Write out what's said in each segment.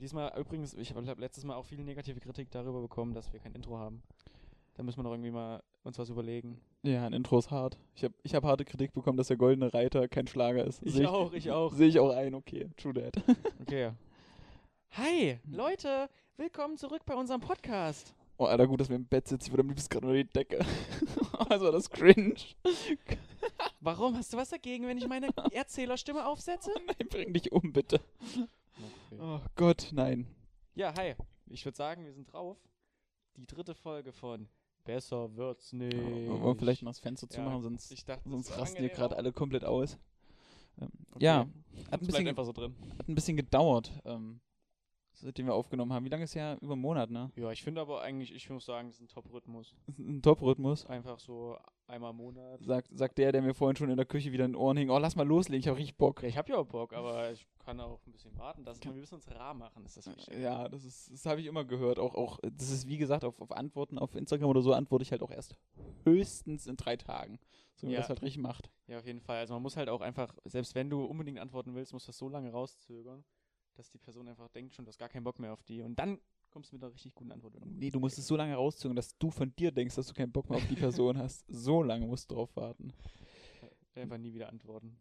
Diesmal übrigens, ich habe letztes Mal auch viel negative Kritik darüber bekommen, dass wir kein Intro haben. Da müssen wir doch irgendwie mal uns was überlegen. Ja, ein Intro ist hart. Ich habe ich hab harte Kritik bekommen, dass der Goldene Reiter kein Schlager ist. Ich Seh auch, ich auch. Sehe ich auch ein, okay. True that. Okay. Hi, Leute, willkommen zurück bei unserem Podcast. Oh, Alter, gut, dass wir im Bett sitzen. Ich würde am liebsten gerade unter die Decke. also das cringe. Warum? Hast du was dagegen, wenn ich meine Erzählerstimme aufsetze? Nein, bring dich um, bitte. Oh Gott, nein. Ja, hi. Ich würde sagen, wir sind drauf. Die dritte Folge von Besser wird's nicht. Wollen wir vielleicht mal das Fenster Ja, zumachen, sonst, ich dachte, sonst rasten hier angenehm gerade alle komplett aus. Ähm, Okay. Ja, hat ein, bisschen, einfach so drin. hat ein bisschen gedauert, ähm, seitdem wir aufgenommen haben. Wie lange ist ja? Über einen Monat, ne? Ja, ich finde aber eigentlich, ich muss sagen, es ist ein Top-Rhythmus. Ein Top-Rhythmus. Einfach so einmal im Monat. Sagt, sagt der, der mir vorhin schon in der Küche wieder in den Ohren hing, oh, lass mal loslegen, ich habe richtig Bock. Ich habe ja auch Bock, aber ich kann auch ein bisschen warten. Das, wir müssen uns rar machen, ist das wichtig. Ja, das ist, das habe ich immer gehört. Auch, auch, das ist wie gesagt, auf, auf Antworten auf Instagram oder so antworte ich halt auch erst höchstens in drei Tagen. So wie man Ja. das halt richtig macht. Ja, auf jeden Fall. Also man muss halt auch einfach, selbst wenn du unbedingt antworten willst, musst du das so lange rauszögern, dass die Person einfach denkt schon, du hast gar keinen Bock mehr auf die. Und dann kommst du mit einer richtig guten Antwort. Nee, du musst es so lange rauszögern, dass du von dir denkst, dass du keinen Bock mehr auf die Person hast. So lange musst du drauf warten. Einfach nie wieder antworten.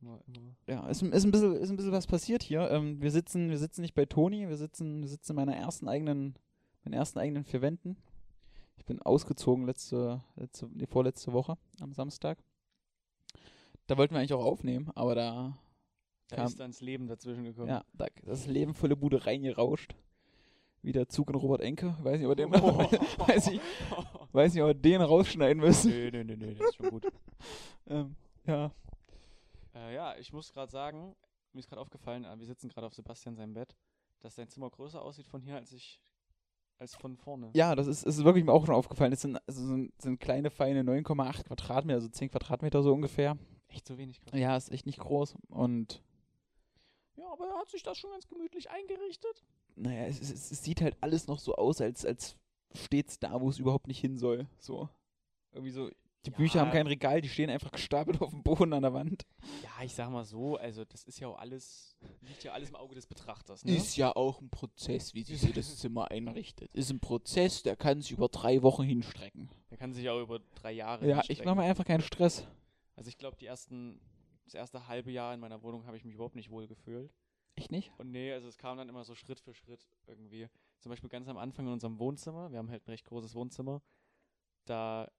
Immer, immer. Ja, ist, ein- ist, ein bisschen, ist ein bisschen was passiert hier. Ähm, wir, sitzen, wir sitzen nicht bei Toni, wir sitzen, wir sitzen in meiner ersten eigenen, meinen ersten eigenen vier Wänden. Ich bin ausgezogen letzte, letzte, nee, vorletzte Woche am Samstag. Da wollten wir eigentlich auch aufnehmen, aber da, Da Kam- ist dann das Leben dazwischen gekommen. ja, da das Leben volle Bude reingerauscht. Wie der Zug in Robert Enke. Weiß nicht, ob wir den, weiß ich, weiß nicht, ob wir den rausschneiden müssen. nö, nö, nö, nö, das ist schon gut. Ähm, ja, Äh, ja, ich muss gerade sagen, mir ist gerade aufgefallen, äh, wir sitzen gerade auf Sebastian seinem Bett, dass dein Zimmer größer aussieht von hier als ich als von vorne. Ja, das ist, ist wirklich mir auch schon aufgefallen. Es sind, also sind, sind kleine, feine 9,8 Quadratmeter, also 10 Quadratmeter so ungefähr. Echt so wenig gerade. Ja, ist echt nicht groß. Und Ja, aber er hat sich das schon ganz gemütlich eingerichtet. Naja, es, es, es sieht halt alles noch so aus, als, als steht's da, wo es überhaupt nicht hin soll. So. Irgendwie so. Die Ja. Bücher haben kein Regal, die stehen einfach gestapelt auf dem Boden an der Wand. Ja, ich sag mal so, also das ist ja auch alles, liegt ja alles im Auge des Betrachters, ne? Ist ja auch ein Prozess, wie sich so das Zimmer einrichtet. Ist ein Prozess, der kann sich über drei Wochen hinstrecken. Der kann sich auch über drei Jahre Ja, ich hinstrecken. mache mir einfach keinen Stress. Also ich glaube, die ersten, das erste halbe Jahr in meiner Wohnung habe ich mich überhaupt nicht wohl gefühlt. Echt nicht? Und nee, also es kam dann immer so Schritt für Schritt irgendwie. Zum Beispiel ganz am Anfang in unserem Wohnzimmer, wir haben halt ein recht großes Wohnzimmer, da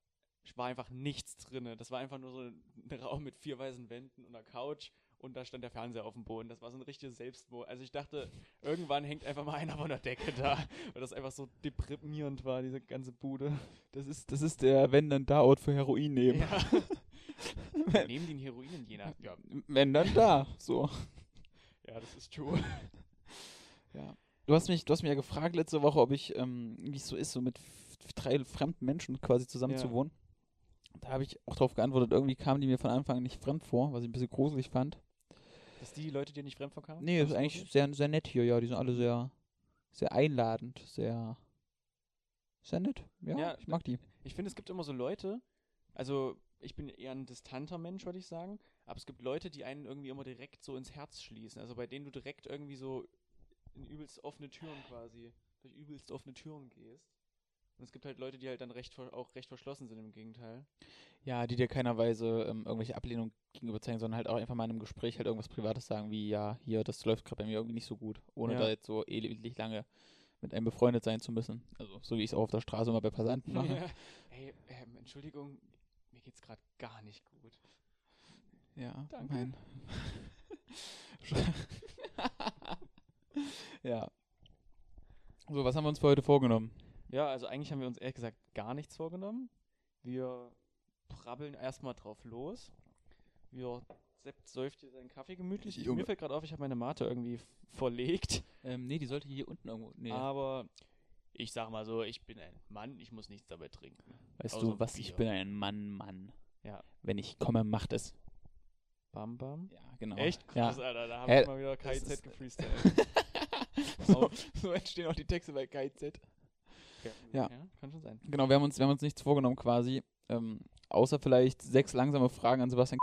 war einfach nichts drinne. Das war einfach nur so ein Raum mit vier weißen Wänden und einer Couch und da stand der Fernseher auf dem Boden. Das war so ein richtiges Selbstmord. Also ich dachte, irgendwann hängt einfach mal einer von der Decke da, weil das einfach so deprimierend war, diese ganze Bude. Das ist, das ist der Wenn dann da Ort für Heroin nehmen. Ja. Nehmen die einen Heroin je nach. Ja, Wenn dann da. So. Ja, das ist true. Ja. Du hast mich, du hast mich ja gefragt letzte Woche, ob ich, ähm, wie es so ist, so mit drei fremden Menschen quasi zusammen Ja. zu wohnen. Da habe ich auch darauf geantwortet, irgendwie kamen die mir von Anfang an nicht fremd vor, was ich ein bisschen gruselig fand. Dass die Leute dir nicht fremd vorkamen? Nee, das ist eigentlich wirklich? sehr, sehr nett hier, ja. Die sind alle sehr, sehr einladend, sehr, sehr nett. Ja, Ja, ich mag die. Ich finde, es gibt immer so Leute, also ich bin eher ein distanter Mensch, würde ich sagen, aber es gibt Leute, die einen irgendwie immer direkt so ins Herz schließen. Also bei denen du direkt irgendwie so in übelst offene Türen quasi, durch übelst offene Türen gehst. Und es gibt halt Leute, die halt dann recht auch recht verschlossen sind im Gegenteil. Ja, die dir keinerweise ähm, irgendwelche Ablehnung gegenüber zeigen, sondern halt auch einfach mal in einem Gespräch halt irgendwas Privates sagen, wie, ja, hier, das läuft gerade bei mir irgendwie nicht so gut, ohne Ja. da jetzt so ewig lange mit einem befreundet sein zu müssen. Also, so wie ich es auch auf der Straße immer bei Passanten mache. Ey, ähm, Entschuldigung, mir geht's gerade gar nicht gut. Ja, Danke. mein. ja. So, was haben wir uns für heute vorgenommen? Ja, also eigentlich haben wir uns ehrlich gesagt gar nichts vorgenommen. Wir brabbeln erstmal drauf los. Wir Sepp säuft hier seinen Kaffee gemütlich. Junge. Mir fällt gerade auf, ich habe meine Mate irgendwie verlegt. Ähm, nee, die sollte hier unten irgendwo. Nee. Aber ich sag mal so, ich bin ein Mann, ich muss nichts dabei trinken. weißt außer du was? Ich Bier. bin ein Mann, Mann. Ja. Wenn ich komme, macht es. Bam, bam. Ja, genau. Echt krass, Ja. Alter, da habe Hä, ich mal wieder KIZ gefreestylt. so, so entstehen auch die Texte bei KZ. Ja. kann schon sein. Genau, wir haben uns, wir haben uns nichts vorgenommen quasi. Ähm, außer vielleicht sechs langsame Fragen an Sebastian.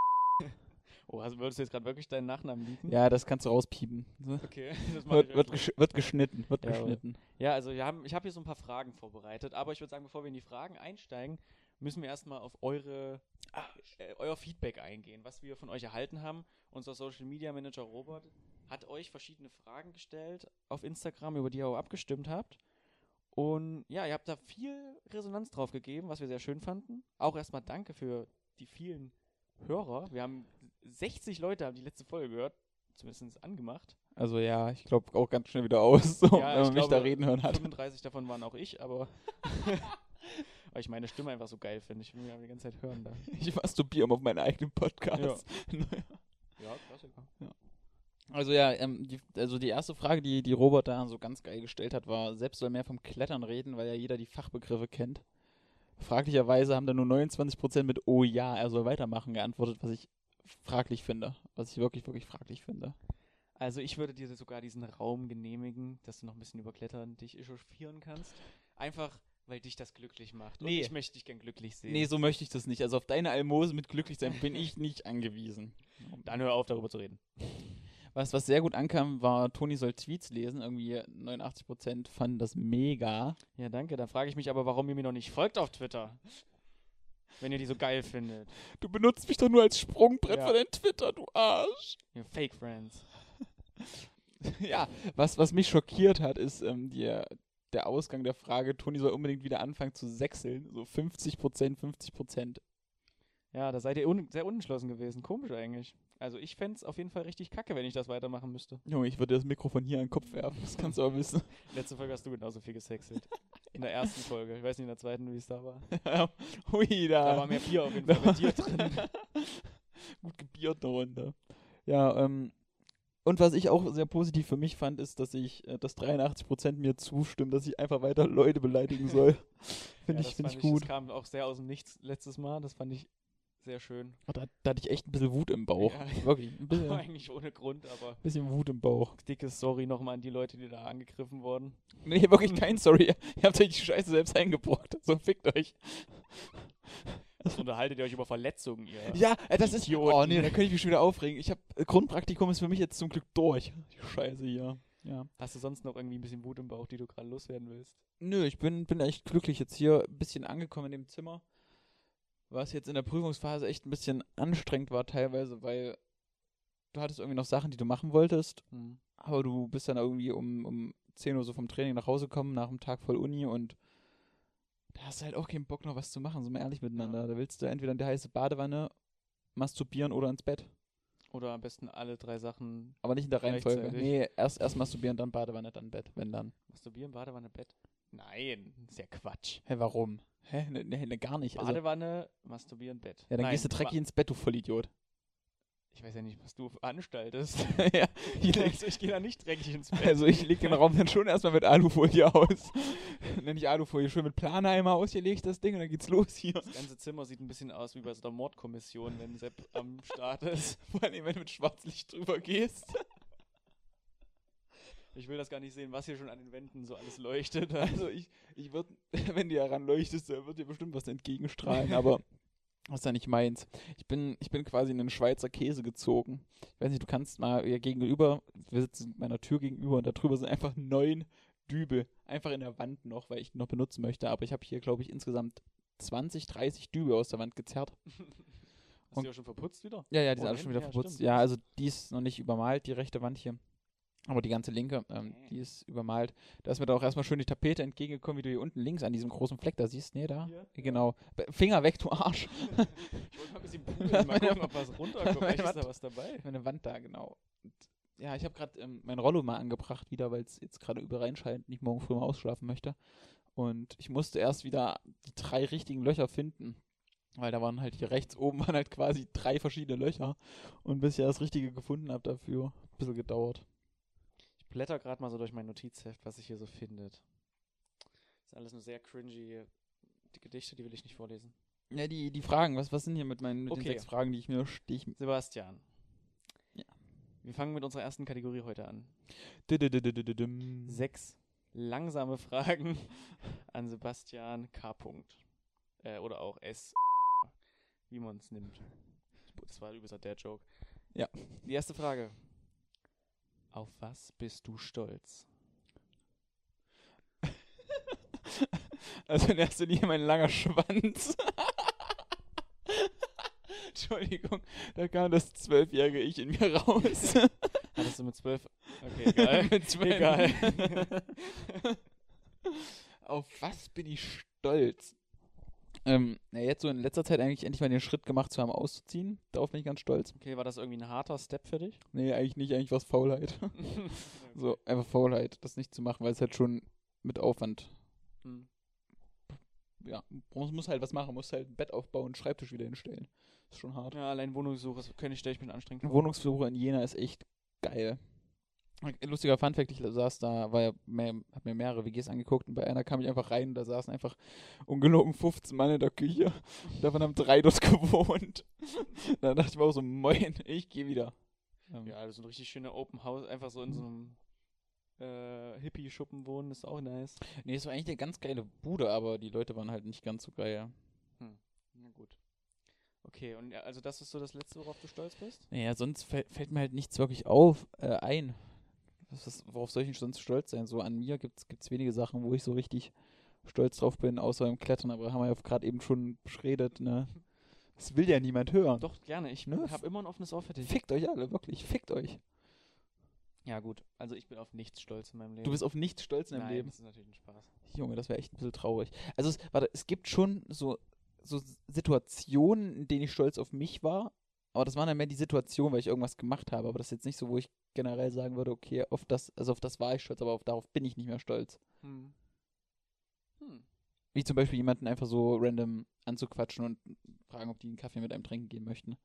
Oh, also würdest du jetzt gerade wirklich deinen Nachnamen liegen? Ja, das kannst du rauspiepen. Okay, das Wird, wird, gesch wird geschnitten, wird Ja, geschnitten. Ja, also wir haben, ich habe hier so ein paar Fragen vorbereitet, aber ich würde sagen, bevor wir in die Fragen einsteigen, müssen wir erstmal auf eure, äh, euer Feedback eingehen, was wir von euch erhalten haben. Unser Social Media Manager Robert hat euch verschiedene Fragen gestellt auf Instagram, über die ihr auch abgestimmt habt. Und ja, ihr habt da viel Resonanz drauf gegeben, was wir sehr schön fanden. Auch erstmal danke für die vielen Hörer. Wir haben 60 Leute haben die letzte Folge gehört, zumindest angemacht. Also ja, ich glaube auch ganz schnell wieder aus, so, Ja, wenn man mich da reden hören hat. 35 davon waren auch ich, aber weil ich meine Stimme einfach so geil finde. Ich will mich aber die ganze Zeit hören da. Ich masturbiere auf meinen eigenen Podcast. Ja, Klassiker. Also ja, ähm, die, also die erste Frage, die, die Robert da so ganz geil gestellt hat, war, selbst soll mehr vom Klettern reden, weil ja jeder die Fachbegriffe kennt. Fraglicherweise haben da nur 29% mit Oh ja, er soll weitermachen geantwortet, was ich fraglich finde. Was ich wirklich, wirklich fraglich finde. Also ich würde dir sogar diesen Raum genehmigen, dass du noch ein bisschen über Klettern dich echauffieren kannst. Einfach, weil dich das glücklich macht. Und Nee. ich möchte dich gern glücklich sehen. Nee, so möchte ich das nicht. Also auf deine Almose mit glücklich sein bin ich nicht angewiesen. Dann hör auf, darüber zu reden. Was, was sehr gut ankam, war, Toni soll Tweets lesen. Irgendwie 89% fanden das mega. Ja, danke. Dann frage ich mich aber, warum ihr mir noch nicht folgt auf Twitter. Wenn ihr die so geil findet. Du benutzt mich doch nur als Sprungbrett Ja. für dein Twitter, du Arsch. Ihr Fake Friends. Ja, was, was mich schockiert hat, ist ähm, die, der Ausgang der Frage, Toni soll unbedingt wieder anfangen zu sechseln. So 50%, 50%. Ja, da seid ihr un sehr unentschlossen gewesen. Komisch eigentlich. Also ich fände es auf jeden Fall richtig kacke, wenn ich das weitermachen müsste. Junge, ich würde das Mikrofon hier an den Kopf werfen, das kannst du aber wissen. Letzte Folge hast du genauso viel gesexelt. In der ersten Folge. Ich weiß nicht in der zweiten, wie es da war. Hui, da. Da war mehr Bier auf jeden Fall bei dir drin. Gut gebiert Runde. Ja, ähm, und was ich auch sehr positiv für mich fand, ist, dass ich, äh, dass 83% mir zustimmen, dass ich einfach weiter Leute beleidigen soll. Finde Ja, ich, fand ich gut. Das kam auch sehr aus dem Nichts letztes Mal. Das fand ich sehr schön. Oh, Da, da hatte ich echt ein bisschen Wut im Bauch. Ja. Wirklich, ein bisschen, Eigentlich ohne Grund, aber bisschen Wut im Bauch. dickes Sorry nochmal an die Leute, die da angegriffen wurden. Nee, wirklich kein Sorry. Ihr habt euch die Scheiße selbst eingebrockt. So fickt euch. Was unterhaltet ihr euch über Verletzungen, ihr? Ja, äh, das ist. Idioten. Oh nee, da könnte ich mich schon wieder aufregen. Ich habe Grundpraktikum ist für mich jetzt zum Glück durch. Die Scheiße hier. Ja. Hast du sonst noch irgendwie ein bisschen Wut im Bauch, die du gerade loswerden willst? Nö, ich bin, bin echt glücklich jetzt hier ein bisschen angekommen in dem Zimmer. Was jetzt in der Prüfungsphase echt ein bisschen anstrengend war teilweise, weil du hattest irgendwie noch Sachen, die du machen wolltest, aber du bist dann irgendwie um, um 10 Uhr so vom Training nach Hause gekommen, nach einem Tag voll Uni und da hast du halt auch keinen Bock noch was zu machen, sind wir ehrlich miteinander. Da willst du entweder in die heiße Badewanne masturbieren oder ins Bett. Oder am besten alle drei Sachen Aber nicht in der Reihenfolge. Nee, erst, erst masturbieren, dann Badewanne, dann Bett, wenn dann. masturbieren, Badewanne, Bett? Nein, ist ja Quatsch. Hä, warum? Hä? Ne, ne, ne gar nicht. Also, Badewanne, masturbieren, Bett. ja, dann Nein, gehst du dreckig ins Bett, du Vollidiot. Ich weiß ja nicht, was du veranstaltest. ja, ich leg, also ich gehe da nicht dreckig ins Bett. also ich leg den Raum dann schon erstmal mit Alufolie aus. Nenn ich Alufolie, schön mit Planeimer aus, hier leg ich das Ding und dann geht's los hier. Das ganze Zimmer sieht ein bisschen aus wie bei so einer Mordkommission, wenn Sepp am Start ist. Vor allem, wenn du mit Schwarzlicht drüber gehst. Ich will das gar nicht sehen, was hier schon an den Wänden so alles leuchtet. Also ich, ich würde, wenn du heran leuchtest, wird dir bestimmt was entgegenstrahlen, aber das ist ja nicht meins. Ich bin, ich bin quasi in den Schweizer Käse gezogen. Ich weiß nicht, du kannst mal hier gegenüber, wir sitzen meiner Tür gegenüber und da drüber sind einfach neun Dübel. Einfach in der Wand noch, weil ich die noch benutzen möchte. Aber ich habe hier, glaube ich, insgesamt 20, 30 Dübel aus der Wand gezerrt. Hast du ja schon verputzt wieder? Ja, ja, die Oh, sind alle nein, schon wieder ja, verputzt. stimmt. Ja, also die ist noch nicht übermalt, die rechte Wand hier. Aber die ganze linke, ähm, die ist übermalt. Da ist mir da auch erstmal schön die Tapete entgegengekommen, wie du hier unten links an diesem großen Fleck da siehst. Nee, da? Hier? Genau. Finger weg, du Arsch. Ich wollte mal ein bisschen poolen, mal gucken, ob was runterkommt. Vielleicht ist da was dabei. Meine Wand da, genau. Und, ja, ich habe gerade ähm, mein Rollo mal angebracht wieder, weil es jetzt gerade übel reinscheint und ich morgen früh mal ausschlafen möchte. Und ich musste erst wieder die drei richtigen Löcher finden. Weil da waren halt hier rechts oben waren halt quasi drei verschiedene Löcher. Und bis ich das Richtige gefunden habe dafür, ein bisschen gedauert. Ich blätter gerade mal so durch mein Notizheft, was sich hier so findet. Das sind alles nur sehr cringy die Gedichte, die will ich nicht vorlesen. Ja, die, die Fragen, was, was sind hier mit meinen mit den Okay. sechs Fragen, die ich mir die ich, Sebastian. Ja. Wir fangen mit unserer ersten Kategorie heute an. Sechs langsame Fragen an Sebastian K. Punkt. Äh, oder auch S. Wie man es nimmt. Das war übrigens der Joke. Ja. Die erste Frage. Auf was bist du stolz? Also in erster Linie mein langer Schwanz. Entschuldigung, da kam das zwölfjährige Ich in mir raus. Hattest du mit zwölf? Okay, egal. Mit zwölf. egal. Auf was bin ich stolz? Ähm, jetzt so in letzter Zeit eigentlich endlich mal den Schritt gemacht zu haben, auszuziehen. Darauf bin ich ganz stolz. okay, war das irgendwie ein harter Step für dich? Nee, eigentlich nicht, eigentlich war es Faulheit. so, einfach Faulheit, das nicht zu machen, weil es halt schon mit Aufwand, Hm. ja, man muss halt was machen, muss halt ein Bett aufbauen, einen Schreibtisch wieder hinstellen. Ist schon hart. Ja, allein Wohnungssuche, das könnte ich, stelle ich mir anstrengend vor. Wohnungsbesuch in Jena ist echt geil. Lustiger Funfact, ich saß da, war ja mehr, hab mir mehrere WGs angeguckt und bei einer kam ich einfach rein und da saßen einfach ungelogen 15 Mann in der Küche. Davon haben drei dort gewohnt. da dachte ich mir auch so, moin, ich gehe wieder. Ähm, Ja, also so ein richtig schöner Open House, einfach so in so einem äh, Hippie-Schuppen wohnen, ist auch nice. Nee, es war eigentlich eine ganz geile Bude, aber die Leute waren halt nicht ganz so geil. Na gut. Okay, und ja, also das ist so das Letzte, worauf du stolz bist? Naja, sonst fällt, fällt mir halt nichts wirklich auf, äh, ein. Ist, worauf soll ich denn sonst stolz sein? So an mir gibt es wenige Sachen, wo ich so richtig stolz drauf bin, außer im Klettern, aber haben wir ja gerade eben schon beschredet, ne? Das will ja niemand hören. Doch, gerne. Ich Ne? habe immer ein offenes Ohr für dich. Fickt euch alle, wirklich, fickt euch. Ja, gut. Also ich bin auf nichts stolz in meinem Leben. Du bist auf nichts stolz in deinem Nein, Leben. das ist natürlich ein Spaß. Junge, das wäre echt ein bisschen traurig. Also, es, warte, es gibt schon so, so Situationen, in denen ich stolz auf mich war, aber das waren dann mehr die Situationen, weil ich irgendwas gemacht habe. Aber das ist jetzt nicht so, wo ich generell sagen würde, okay, auf das, also auf das war ich stolz, aber auf, darauf bin ich nicht mehr stolz. Hm. Hm. Wie zum Beispiel jemanden einfach so random anzuquatschen und fragen, ob die einen Kaffee mit einem trinken gehen möchten.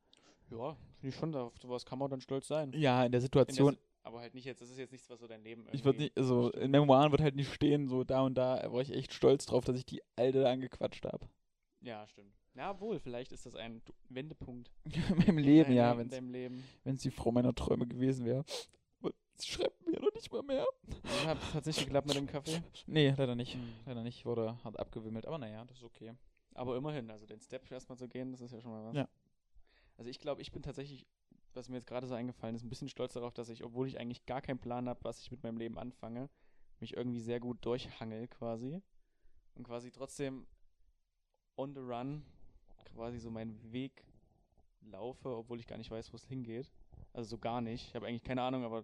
Ja, finde ich schon, auf sowas kann man dann stolz sein. Ja, in der In der Situation, Si- aber halt nicht jetzt, das ist jetzt nichts, was so dein Leben ich würde nicht, also in Memoiren wird halt nicht stehen, so da und da war ich echt stolz drauf, dass ich die Alte da angequatscht habe. Ja, stimmt. Ja, wohl, vielleicht ist das ein Wendepunkt. in meinem Leben, ja, wenn in deinem Leben. es die Frau meiner Träume gewesen wäre. Sie schreibt mir noch nicht mal mehr. Hat hat nicht geklappt mit dem Kaffee. Nee, leider nicht. Hm. Leider nicht, wurde hart abgewimmelt, aber naja, das ist okay. Aber immerhin, also den Step erstmal zu gehen, das ist ja schon mal was. Ja. Also ich glaube, ich bin tatsächlich, was mir jetzt gerade so eingefallen ist, ein bisschen stolz darauf, dass ich, obwohl ich eigentlich gar keinen Plan habe, was ich mit meinem Leben anfange, mich irgendwie sehr gut durchhangel quasi. Und quasi trotzdem on the run quasi so meinen Weg laufe, obwohl ich gar nicht weiß, wo es hingeht. Also so gar nicht. Ich habe eigentlich keine Ahnung, aber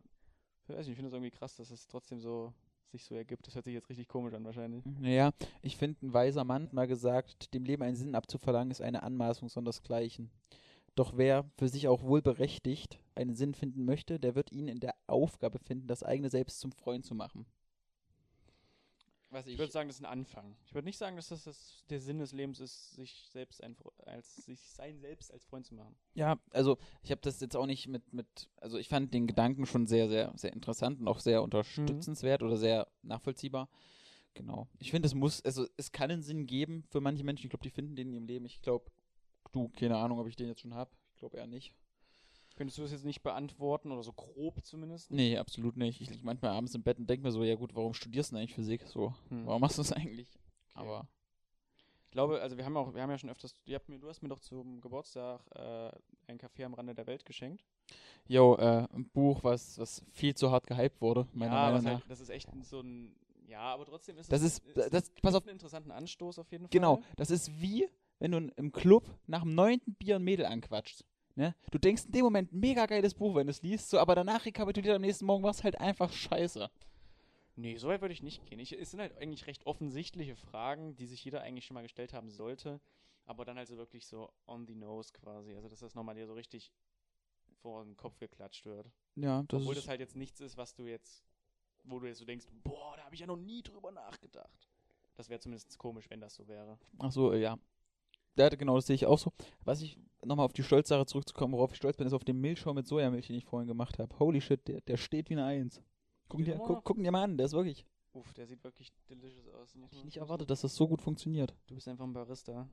ich ich finde es irgendwie krass, dass es trotzdem so sich so ergibt. Das hört sich jetzt richtig komisch an wahrscheinlich. Naja, ich finde, ein weiser Mann hat mal gesagt, dem Leben einen Sinn abzuverlangen, ist eine Anmaßung sondersgleichen. Doch wer für sich auch wohlberechtigt einen Sinn finden möchte, der wird ihn in der Aufgabe finden, das eigene Selbst zum Freund zu machen. Was Ich würde sagen, das ist ein Anfang. Ich würde nicht sagen, dass das, das der Sinn des Lebens ist, sich selbst ein, als sich sein selbst als Freund zu machen. Ja, also ich habe das jetzt auch nicht mit, mit, also ich fand den Gedanken schon sehr, sehr, sehr interessant und auch sehr unterstützenswert oder sehr nachvollziehbar. Genau. Ich finde, es muss, also es kann einen Sinn geben für manche Menschen. Ich glaube, die finden den in ihrem Leben. Ich glaube, du, keine Ahnung, ob ich den jetzt schon habe. Ich glaube eher nicht. Könntest du das jetzt nicht beantworten oder so grob zumindest? Nee, absolut nicht. Ich liege manchmal abends im Bett und denke mir so, ja gut, warum studierst du denn eigentlich Physik? So, Hm. warum machst du das eigentlich? Okay. Aber Ich glaube, also wir haben auch, wir haben ja schon öfters, mir, du hast mir doch zum Geburtstag äh, ein Café am Rande der Welt geschenkt. yo, äh, ein Buch, was, was viel zu hart gehypt wurde, meiner ja, Meinung was nach. halt, das ist echt so ein, ja, aber trotzdem ist Das es, ist- das- pass auf. einen interessanten Anstoß auf jeden Fall. Genau, das ist wie, wenn du im Club nach dem neunten Bier ein Mädel anquatschst. Ne? Du denkst in dem Moment, mega geiles Buch, wenn du es liest, so, aber danach rekapituliert am nächsten Morgen, war es halt einfach scheiße. Nee, so weit würde ich nicht gehen. Ich, es sind halt eigentlich recht offensichtliche Fragen, die sich jeder eigentlich schon mal gestellt haben sollte, aber dann halt so wirklich so on the nose quasi. Also, dass das nochmal dir so richtig vor den Kopf geklatscht wird. Ja, das Obwohl das halt jetzt nichts ist, was du jetzt, wo du jetzt so denkst, boah, da habe ich ja noch nie drüber nachgedacht. Das wäre zumindest komisch, wenn das so wäre. Ach so, äh, ja. Ja, genau, das sehe ich auch so. Was ich, nochmal auf die Stolzsache zurückzukommen, worauf ich stolz bin, ist auf den Milchschau mit Sojamilch, den ich vorhin gemacht habe. Holy shit, der, der steht wie eine Eins. Gucken dir, noch? gucken dir mal an, der ist wirklich. Uff, der sieht wirklich delicious aus. Muss Ich nicht erwartet, dass das so gut funktioniert. Du bist einfach ein Barista.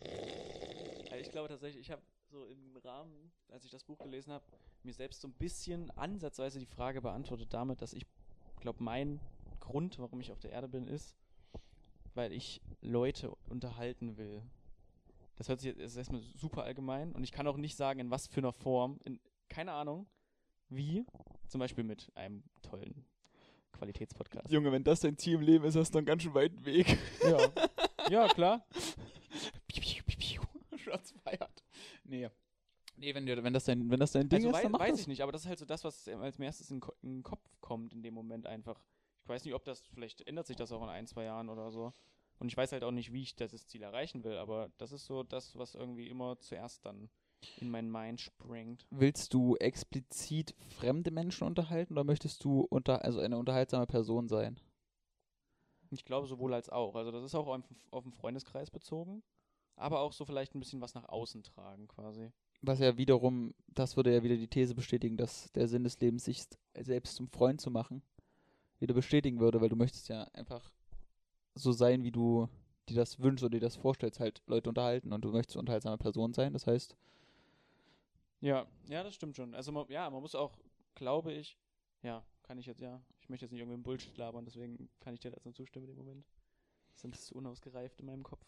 Also ich glaube tatsächlich, ich habe so im Rahmen, als ich das Buch gelesen habe, mir selbst so ein bisschen ansatzweise die Frage beantwortet damit, dass ich glaube, mein Grund, warum ich auf der Erde bin, ist, weil ich Leute unterhalten will. Das hört sich jetzt ist erstmal super allgemein und ich kann auch nicht sagen, in was für einer Form. In, keine Ahnung, wie. Zum Beispiel mit einem tollen Qualitätspodcast. Junge, wenn das dein Ziel im Leben ist, hast du einen ganz schön weiten Weg. Ja, ja klar. Shots feiert. Nee. Nee, wenn, wenn, das dein, wenn das dein Ding Also ist, dann mach weiß das. ich nicht, aber das ist halt so das, was als erstes in, in den Kopf kommt in dem Moment einfach. Ich weiß nicht, ob das, vielleicht ändert sich das auch in ein, zwei Jahren oder so. Und ich weiß halt auch nicht, wie ich das Ziel erreichen will, aber das ist so das, was irgendwie immer zuerst dann in mein Mind springt. Willst du explizit fremde Menschen unterhalten oder möchtest du unter, also eine unterhaltsame Person sein? Ich glaube sowohl als auch. Also das ist auch auf, auf den Freundeskreis bezogen, aber auch so vielleicht ein bisschen was nach außen tragen quasi. Was ja wiederum, das würde ja wieder die These bestätigen, dass der Sinn des Lebens, sich selbst zum Freund zu machen, wieder bestätigen würde, weil du möchtest ja einfach so sein, wie du dir das wünschst oder dir das vorstellst, halt Leute unterhalten und du möchtest unterhaltsame Person sein. Das heißt, Ja, ja, das stimmt schon. Also man, ja, man muss auch, glaube ich, ja, kann ich jetzt, ja, ich möchte jetzt nicht irgendwie Bullshit labern, deswegen kann ich dir dazu zustimmen dem Moment. Sind zu unausgereift in meinem Kopf.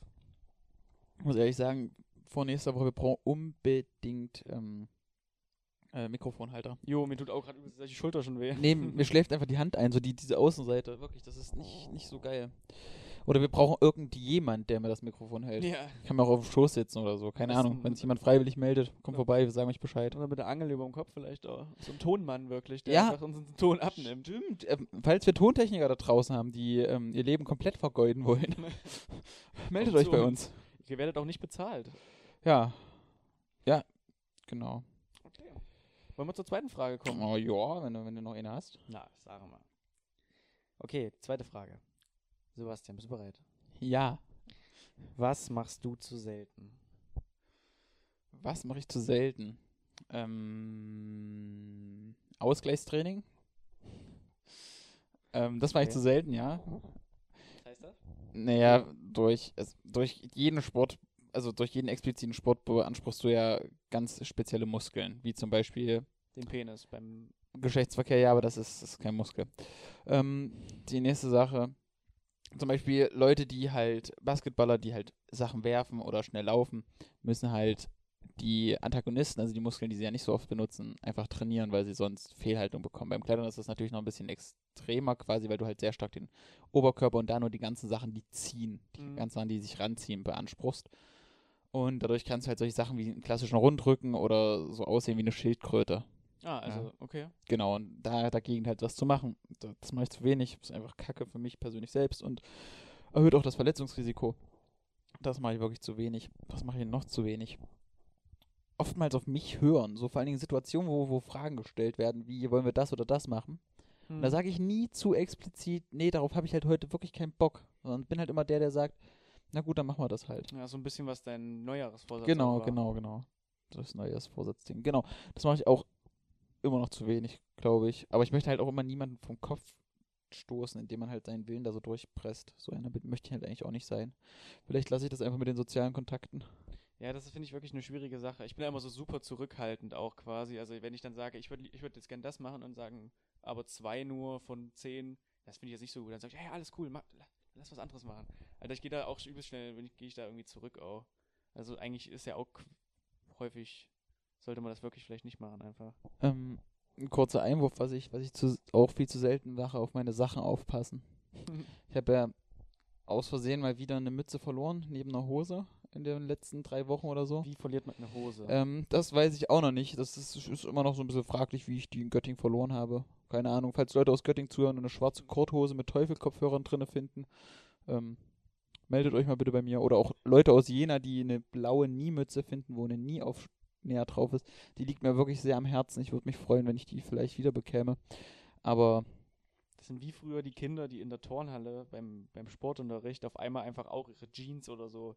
ich muss ehrlich sagen, vor nächster Woche, wir brauchen unbedingt ähm, äh, Mikrofonhalter. Jo, mir tut auch gerade die Schulter schon weh. Nee, mir schläft einfach die Hand ein, so die, diese Außenseite. Wirklich, das ist nicht, nicht so geil. Oder wir brauchen irgendjemand, der mir das Mikrofon hält. Ja. Ich kann mir auch auf dem Schoß sitzen oder so. Keine Am Ahnung. Wenn sich jemand freiwillig meldet, kommt Ja. vorbei, wir sagen euch Bescheid. Oder mit der Angel über dem Kopf vielleicht auch. So ein Tonmann wirklich, der Ja. einfach unseren Ton abnimmt. Stimmt. Ähm, falls wir Tontechniker da draußen haben, die ähm, ihr Leben komplett vergeuden wollen, meldet euch bei uns. uns. Ihr werdet auch nicht bezahlt. Ja. Ja, genau. Wollen wir zur zweiten Frage kommen? Oh ja, wenn du, wenn du noch eine hast. Na, sag mal. Okay, zweite Frage. Sebastian, bist du bereit? Ja. Was machst du zu selten? Was mache ich zu selten? Ähm, Ausgleichstraining. Ähm, das mache ich Okay. zu selten, ja. Was heißt das? Naja, durch, es, durch jeden Sport, also durch jeden expliziten Sport beanspruchst du ja ganz spezielle Muskeln, wie zum Beispiel Den Penis beim. Geschlechtsverkehr, ja, aber das ist, das ist kein Muskel. Ähm, die nächste Sache, zum Beispiel Leute, die halt, Basketballer, die halt Sachen werfen oder schnell laufen, müssen halt die Antagonisten, also die Muskeln, die sie ja nicht so oft benutzen, einfach trainieren, weil sie sonst Fehlhaltung bekommen. Beim Klettern ist das natürlich noch ein bisschen extremer quasi, weil du halt sehr stark den Oberkörper und da nur die ganzen Sachen, die ziehen, die Mhm. ganzen Sachen, die sich ranziehen, beanspruchst. Und dadurch kannst du halt solche Sachen wie einen klassischen Rundrücken oder so aussehen wie eine Schildkröte. Ah, also, Ja. okay. Genau, und da dagegen halt was zu machen, da- das mache ich zu wenig. Das ist einfach Kacke für mich persönlich selbst und erhöht auch das Verletzungsrisiko. Das mache ich wirklich zu wenig. Was mache ich denn noch zu wenig? Oftmals auf mich hören, so vor allen Dingen Situationen, wo, wo Fragen gestellt werden, wie wollen wir das oder das machen. Und Hm. da sage ich nie zu explizit, nee, darauf habe ich halt heute wirklich keinen Bock. Sondern bin halt immer der, der sagt, na gut, dann machen wir das halt. ja, so ein bisschen was dein Neujahresvorsatz Genau, war. genau, genau. Das neue Vorsatzding. Genau. Das mache ich auch immer noch zu wenig, glaube ich. Aber ich möchte halt auch immer niemanden vom Kopf stoßen, indem man halt seinen Willen da so durchpresst. So einer möchte ich halt eigentlich auch nicht sein. Vielleicht lasse ich das einfach mit den sozialen Kontakten. Ja, das finde ich wirklich eine schwierige Sache. Ich bin ja immer so super zurückhaltend auch quasi. Also wenn ich dann sage, ich würde ich würd jetzt gern das machen und sagen, aber zwei nur von zehn, das finde ich jetzt nicht so gut. Dann sage ich, ja, ja, alles cool, mach, lass was anderes machen. Alter, ich gehe da auch übelst schnell, wenn ich, gehe ich da irgendwie zurück auch. Also eigentlich ist ja auch häufig, sollte man das wirklich vielleicht nicht machen einfach. Ähm, ein kurzer Einwurf, was ich, was ich zu, auch viel zu selten mache, auf meine Sachen aufpassen. Ich habe ja aus Versehen mal wieder eine Mütze verloren, neben einer Hose in den letzten drei Wochen oder so. Wie verliert man eine Hose? Ähm, das weiß ich auch noch nicht. Das ist, ist immer noch so ein bisschen fraglich, wie ich die in Göttingen verloren habe. Keine Ahnung. Falls Leute aus Göttingen zuhören und eine schwarze Korthose mit Teufelkopfhörern drinne finden, ähm, meldet euch mal bitte bei mir. Oder auch Leute aus Jena, die eine blaue Nie-Mütze finden, wo eine Nie auf näher drauf ist. Die liegt mir wirklich sehr am Herzen. Ich würde mich freuen, wenn ich die vielleicht wieder bekäme. Aber Das sind wie früher die Kinder, die in der Turnhalle beim, beim Sportunterricht auf einmal einfach auch ihre Jeans oder so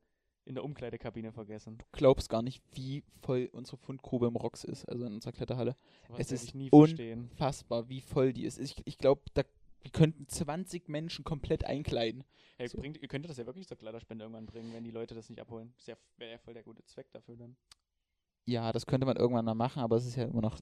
in der Umkleidekabine vergessen. du glaubst gar nicht, wie voll unsere Fundgrube im Rocks ist, also in unserer Kletterhalle. Was Es ist. Unfassbar, wie voll die ist. Ich, ich glaube, da wir könnten 20 Menschen komplett einkleiden. Hey, So. bringt, ihr könntet das ja wirklich zur Kleiderspende irgendwann bringen, wenn die Leute das nicht abholen. Das wäre ja voll der gute Zweck dafür dann. Ja, das könnte man irgendwann mal machen, aber es ist ja immer noch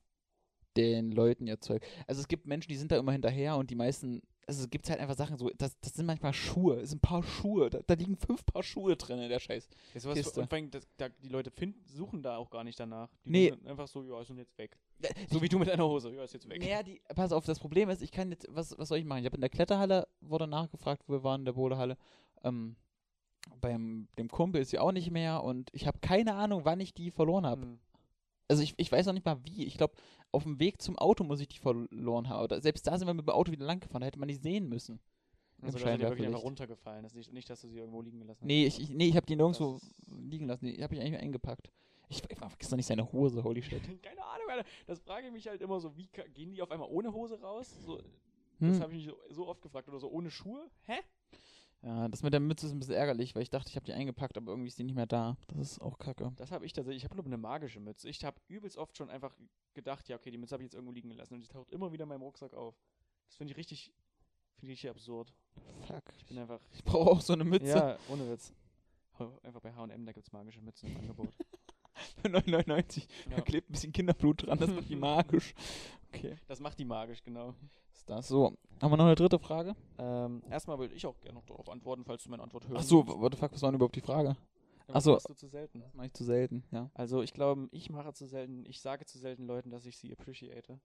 den Leuten ihr Zeug. Also es gibt Menschen, die sind da immer hinterher und die meisten, also es gibt halt einfach Sachen so, das, das sind manchmal Schuhe, es sind ein paar Schuhe, da, da liegen fünf Paar Schuhe drin in der Scheiß. Ja, sowas, Kiste. und vor allem, das, da, die Leute finden, suchen da auch gar nicht danach. Die Nee. einfach so, ja, sind jetzt weg. So wie du mit deiner Hose. Ja, ist jetzt weg. Naja, die, pass auf, das Problem ist, ich kann jetzt, was, was soll ich machen? Ich habe in der Kletterhalle, wurde nachgefragt, wo wir waren, in der Bodehalle. Ähm, beim dem Kumpel ist sie auch nicht mehr und ich habe keine Ahnung, wann ich die verloren habe. Hm. Also ich, ich weiß noch nicht mal wie. Ich glaube, auf dem Weg zum Auto muss ich die verloren haben. Oder selbst da sind wir mit dem Auto wieder lang gefahren, da hätte man die sehen müssen. Also, dass sie wirklich einfach runtergefallen ist. Nicht, nicht, dass du sie irgendwo liegen gelassen hast. Nee, ich, ich, nee, ich habe die nirgendwo Das liegen lassen. Die habe ich eigentlich eingepackt. Ich, ich vergiss doch nicht seine Hose, holy shit. Keine Ahnung, Alter. Das frage ich mich halt immer so, wie gehen die auf einmal ohne Hose raus? So, Das Hm. habe ich mich so, so oft gefragt. Oder so ohne Schuhe? Hä? Ja, das mit der Mütze ist ein bisschen ärgerlich, weil ich dachte, ich habe die eingepackt, aber irgendwie ist die nicht mehr da. Das ist auch kacke. Das habe ich tatsächlich. Ich habe glaube eine magische Mütze. Ich habe übelst oft schon einfach gedacht, ja, okay, die Mütze habe ich jetzt irgendwo liegen gelassen und die taucht immer wieder in meinem Rucksack auf. Das finde ich richtig, finde ich richtig absurd. Fuck. Ich bin einfach, Ich brauche auch so eine Mütze. ja, ohne Witz. Einfach bei H&M, da gibt's magische Mützen im Angebot. Für 9,99. Da Ja. klebt ein bisschen Kinderblut dran, das macht die magisch. Okay. Das macht die magisch, genau. Ist das so? Haben wir noch eine dritte Frage? Ähm, erstmal würde ich auch gerne noch darauf antworten, falls du meine Antwort hörst. Ach so, what the fuck, was war denn überhaupt die Frage? ach so. Machst du zu selten. Das mache ich zu selten, ja. Also ich glaube, ich mache zu selten, ich sage zu selten Leuten, dass ich sie appreciate.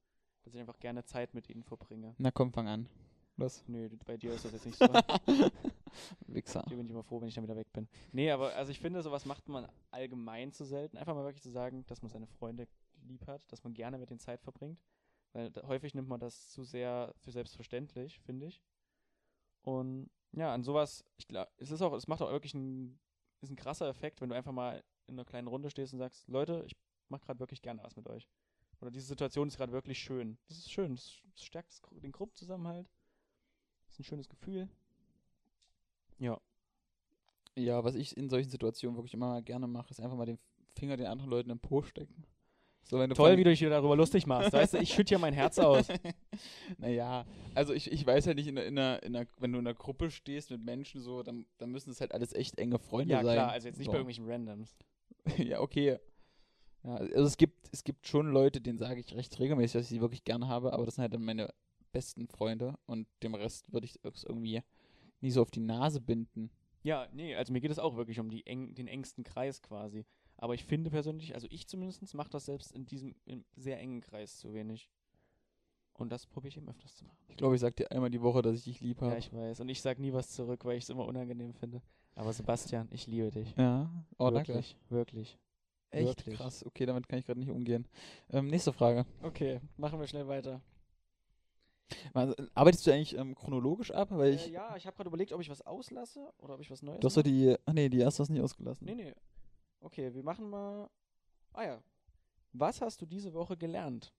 Dass ich einfach gerne Zeit mit ihnen verbringe. Na komm, fang an. Was? Nö, bei dir ist das jetzt nicht so. Wichser. Hier bin ich immer froh, wenn ich dann wieder weg bin. Nee, aber also ich finde, sowas macht man allgemein zu selten. Einfach mal wirklich zu sagen, dass man seine Freunde lieb hat, dass man gerne mit denen Zeit verbringt. Weil häufig nimmt man das zu sehr für selbstverständlich, finde ich. Und ja, an sowas, ich glaube, es ist auch, es macht auch wirklich ein, ist ein krasser Effekt, wenn du einfach mal in einer kleinen Runde stehst und sagst, Leute, ich mache gerade wirklich gerne was mit euch. Oder diese Situation ist gerade wirklich schön. Das ist schön, das, stärkt den Gruppenzusammenhalt. Das ist ein schönes Gefühl. Ja. Ja, was ich in solchen Situationen wirklich immer gerne mache, ist einfach mal den Finger den anderen Leuten im Po stecken. So, wenn du Toll, wie du dich hier darüber lustig machst. Weißt du, ich schütte hier mein Herz aus. naja, also ich, ich weiß ja nicht, in in einer, in einer, wenn du in einer Gruppe stehst mit Menschen so, dann, dann müssen es halt alles echt enge Freunde Ja, sein. klar, also jetzt nicht so. bei irgendwelchen Randoms. ja, okay. Ja, also es gibt, es gibt schon Leute, denen sage ich recht regelmäßig, dass ich sie wirklich gerne habe, aber das sind halt dann meine besten Freunde und dem Rest würde ich es irgendwie nie so auf die Nase binden. Ja, nee, also mir geht es auch wirklich um die eng, den engsten Kreis quasi. Aber ich finde persönlich, also ich zumindest, mache das selbst in diesem im sehr engen Kreis zu wenig. Und das probiere ich eben öfters zu machen. Ich glaube, ich sag dir einmal die Woche, dass ich dich lieb habe. Ja, ich weiß. Und ich sage nie was zurück, weil ich es immer unangenehm finde. Aber Sebastian, ich liebe dich. Ja, oh, danke. wirklich, wirklich. Echt wirklich. krass. Okay, damit kann ich gerade nicht umgehen. Ähm, nächste Frage. Okay, machen wir schnell weiter. Also, arbeitest du eigentlich ähm, chronologisch ab? Weil ich, äh, ja, ich habe gerade überlegt, ob ich was auslasse oder ob ich was Neues du hast doch die, ach nee, die erste hast du nicht ausgelassen. Nee, nee. Okay, wir machen mal. Ah ja. Was hast du diese Woche gelernt?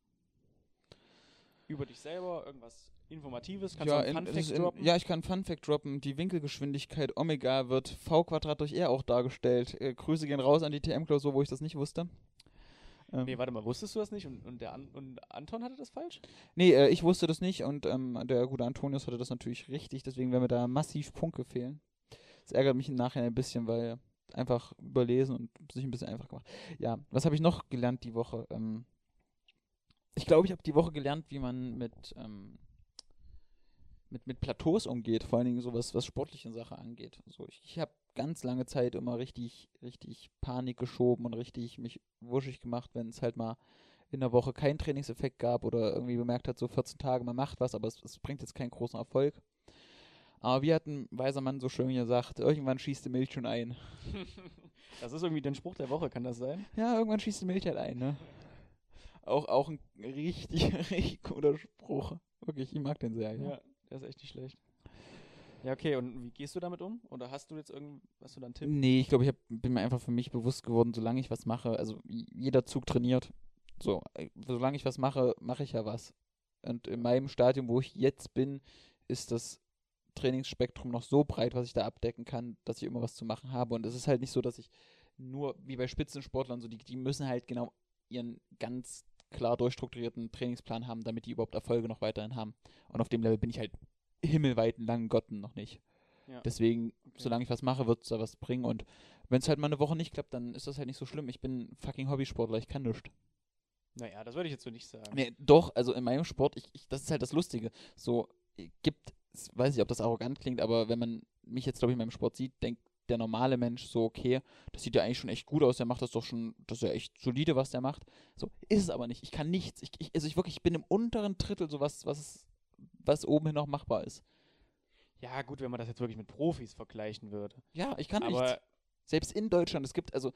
Über dich selber, irgendwas Informatives? Kannst ja, du einen in, Fun es ist Fact in, droppen? ja, ich kann einen Fun Fact droppen. Die Winkelgeschwindigkeit Omega wird v Quadrat durch R auch dargestellt. Äh, Grüße gehen raus an die TM-Klausur, wo ich das nicht wusste. Ähm, Nee, warte mal, wusstest du das nicht? Und, und, der An und Anton hatte das falsch? nee, äh, ich wusste das nicht und ähm, der gute Antonius hatte das natürlich richtig, deswegen werden mir da massiv Punkte fehlen. Das ärgert mich im Nachhinein ein bisschen, weil einfach überlesen und sich ein bisschen einfach gemacht. Ja, was habe ich noch gelernt die Woche? Ähm, ich glaube, ich habe die Woche gelernt, wie man mit, ähm, mit, mit Plateaus umgeht, vor allen Dingen sowas, was sportliche Sache angeht. So, ich ich habe ganz lange Zeit immer richtig, richtig Panik geschoben und richtig mich wuschig gemacht, wenn es halt mal in der Woche keinen Trainingseffekt gab oder irgendwie bemerkt hat, so 14 Tage, man macht was, aber es, es bringt jetzt keinen großen Erfolg. Aber wie hat ein weiser Mann so schön gesagt, irgendwann schießt die Milch schon ein. das ist irgendwie der Spruch der Woche, kann das sein? Ja, irgendwann schießt die Milch halt ein, ne? Auch, auch ein richtig, richtig guter Spruch. Wirklich, ich mag den sehr, ja. Ja, der ist echt nicht schlecht. Ja, okay, und wie gehst du damit um? Oder hast du jetzt irgend, hast du da einen Tipp? Nee, ich glaube, ich hab, bin mir einfach für mich bewusst geworden, solange ich was mache, also jeder Zug trainiert. So, äh, solange ich was mache, mache ich ja was. Und in meinem Stadium, wo ich jetzt bin, ist das Trainingsspektrum noch so breit, was ich da abdecken kann, dass ich immer was zu machen habe. Und es ist halt nicht so, dass ich nur, wie bei Spitzensportlern, so die, die müssen halt genau ihren ganz klar durchstrukturierten Trainingsplan haben, damit die überhaupt Erfolge noch weiterhin haben. Und auf dem Level bin ich halt himmelweiten langen Gotten noch nicht. Ja. Deswegen, Okay. solange ich was mache, wird es da was bringen. Und wenn es halt mal eine Woche nicht klappt, dann ist das halt nicht so schlimm. Ich bin fucking Hobbysportler, ich kann nichts. Naja, das würde ich jetzt so nicht sagen. Nee, doch, also in meinem Sport, ich, ich, das ist halt das Lustige. So, äh, gibt, weiß ich, ob das arrogant klingt, aber wenn man mich jetzt, glaube ich, in meinem Sport sieht, denkt der normale Mensch so, okay, das sieht ja eigentlich schon echt gut aus, der macht das doch schon, das ist ja echt solide, was der macht. So, ist es aber nicht. Ich kann nichts. Ich, ich, also ich wirklich, ich bin im unteren Drittel, so was, was, was oben hin noch machbar ist. Ja, gut, wenn man das jetzt wirklich mit Profis vergleichen würde. Ja, ich kann Aber nichts. Selbst in Deutschland, es gibt also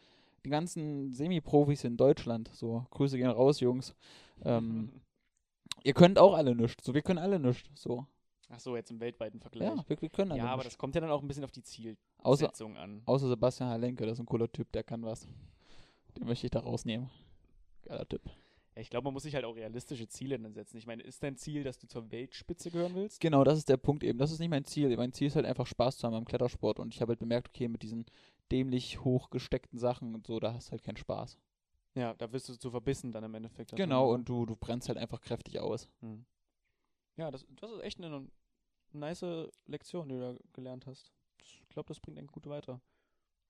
die ganzen Semi-Profis in Deutschland, so, Grüße gehen raus, Jungs. Ähm, ihr könnt auch alle nichts, so, wir können alle nichts, so. Ach so, jetzt im weltweiten Vergleich. Ja, wir, wir können Ja, aber nichts. das kommt ja dann auch ein bisschen auf die Zielsetzung Außer, an. außer Sebastian Halenke, das ist ein cooler Typ, der kann was. Den möchte ich da rausnehmen. Geiler Typ. Ja, ich glaube, man muss sich halt auch realistische Ziele dann setzen. Ich meine, ist dein Ziel, dass du zur Weltspitze gehören willst? Genau, das ist der Punkt eben. Das ist nicht mein Ziel. Mein Ziel ist halt einfach Spaß zu haben am Klettersport. Und ich habe halt bemerkt, okay, mit diesen dämlich hochgesteckten Sachen und so, da hast du halt keinen Spaß. Ja, da wirst du zu verbissen dann im Endeffekt. Genau, und du, du brennst halt einfach kräftig aus. Hm. Ja, das, das ist echt eine nice Lektion, die du da gelernt hast. Ich glaube, das bringt einen gut weiter.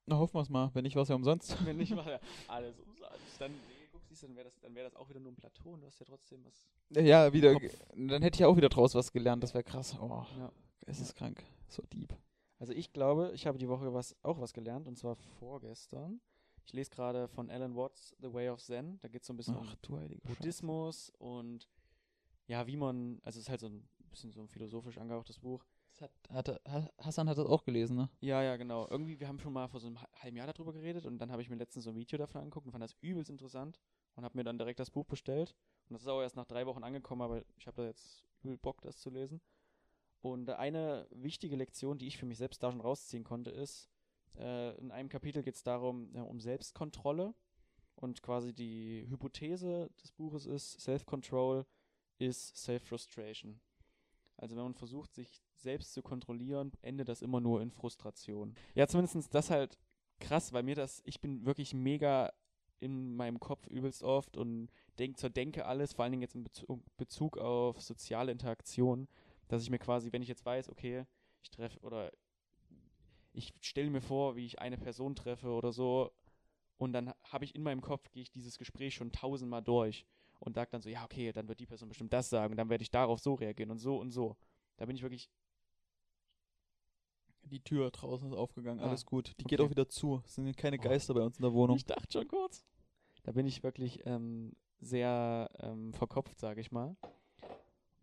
Na, hoffen wir es mal. Wenn nicht, war es ja umsonst. Wenn nicht, macht er alles umsonst. Dann, nee, guck, siehst du, dann wäre das, dann wär das auch wieder nur ein Plateau und du hast ja trotzdem was. Ja, wieder. Dann hätte ich auch wieder draus was gelernt. Das wäre krass. Oh, Ja. es ist krank. So deep. Also ich glaube, ich habe die Woche was, auch was gelernt und zwar vorgestern. Ich lese gerade von Alan Watts The Way of Zen. Da geht es so ein bisschen Ach um Buddhismus und ja, wie man, also es ist halt so ein bisschen so ein philosophisch angehauchtes Buch. Scheiße. Hat, hatte, Ha- Hassan hat das auch gelesen, ne? Ja, ja, genau. Irgendwie, wir haben schon mal vor so einem ha- halben Jahr darüber geredet und dann habe ich mir letztens so ein Video davon angeguckt und fand das übelst interessant und habe mir dann direkt das Buch bestellt. Und das ist auch erst nach drei Wochen angekommen, aber ich habe da jetzt übel Bock, das zu lesen. Und eine wichtige Lektion, die ich für mich selbst da schon rausziehen konnte, ist, äh, in einem Kapitel geht es darum, ja, um Selbstkontrolle. Und quasi die Hypothese des Buches ist, Self-Control ist Self-Frustration. Also wenn man versucht, sich selbst zu kontrollieren, endet das immer nur in Frustration. Ja, zumindest das halt krass, weil mir das, ich bin wirklich mega in meinem Kopf übelst oft und denk, zerdenke alles, vor allen Dingen jetzt in Bezug, Bezug auf soziale Interaktion, dass ich mir quasi, wenn ich jetzt weiß, okay, ich treffe oder ich stelle mir vor, wie ich eine Person treffe oder so und dann habe ich in meinem Kopf, gehe ich dieses Gespräch schon tausendmal durch und sage dann so, ja, okay, dann wird die Person bestimmt das sagen, dann werde ich darauf so reagieren und so und so. Da bin ich wirklich, Die Tür draußen ist aufgegangen, Ah, alles gut. Die geht okay. auch wieder zu. Es sind keine Oh. Geister bei uns in der Wohnung. ich dachte schon kurz. Da bin ich wirklich ähm, sehr ähm, verkopft, sage ich mal.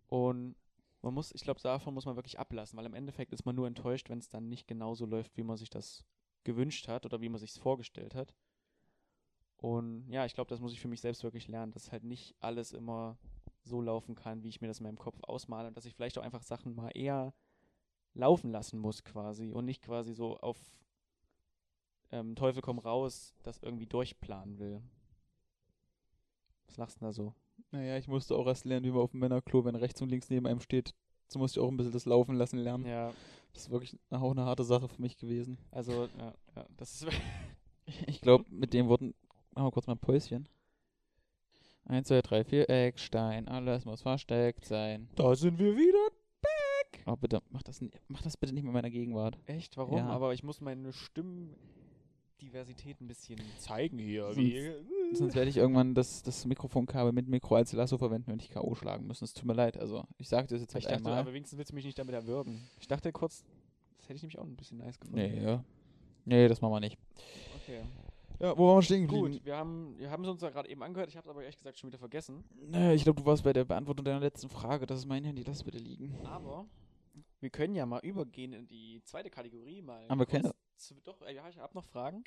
Und man muss, ich glaube, davon muss man wirklich ablassen, weil im Endeffekt ist man nur enttäuscht, wenn es dann nicht genauso läuft, wie man sich das gewünscht hat oder wie man sich es vorgestellt hat. Und ja, ich glaube, das muss ich für mich selbst wirklich lernen, dass halt nicht alles immer so laufen kann, wie ich mir das in meinem Kopf ausmale und dass ich vielleicht auch einfach Sachen mal eher laufen lassen muss quasi und nicht quasi so auf ähm, Teufel komm raus das irgendwie durchplanen will. Was lachst du denn da so? Naja, ich musste auch erst lernen, wie man auf dem Männerklo, wenn rechts und links neben einem steht, so musste ich auch ein bisschen das Laufen lassen lernen. Ja, Das ist wirklich auch eine harte Sache für mich gewesen. also, ja, ja das ist Ich glaube, mit den Worten machen wir kurz mal ein Päuschen. 1, 2, 3, 4, Eckstein, alles muss versteckt sein. Da sind wir wieder. Oh, bitte, mach das, mach das bitte nicht mit meiner Gegenwart. Echt? Warum? Ja. Aber ich muss meine Stimmdiversität ein bisschen zeigen hier. Sonst- Sonst werde ich irgendwann das, das Mikrofonkabel mit Mikro als Lasso verwenden, wenn ich K.O. schlagen müssen. Es tut mir leid. Also, ich sage das jetzt ich halt dachte, einmal. aber wenigstens willst du mich nicht damit erwürgen. Ich dachte kurz, das hätte ich nämlich auch ein bisschen nice gefunden. Nee, ja. Nee, das machen wir nicht. Okay. Ja, wo waren wir stehen Gut, wir haben, wir haben es uns ja gerade eben angehört. Ich habe es aber ehrlich gesagt schon wieder vergessen. Nee, ich glaube, du warst bei der Beantwortung deiner letzten Frage. Das ist mein Handy, lass es bitte liegen. Aber wir können ja mal übergehen in die zweite Kategorie mal. Haben wir keine- zu- Doch, ja, ich habe noch Fragen.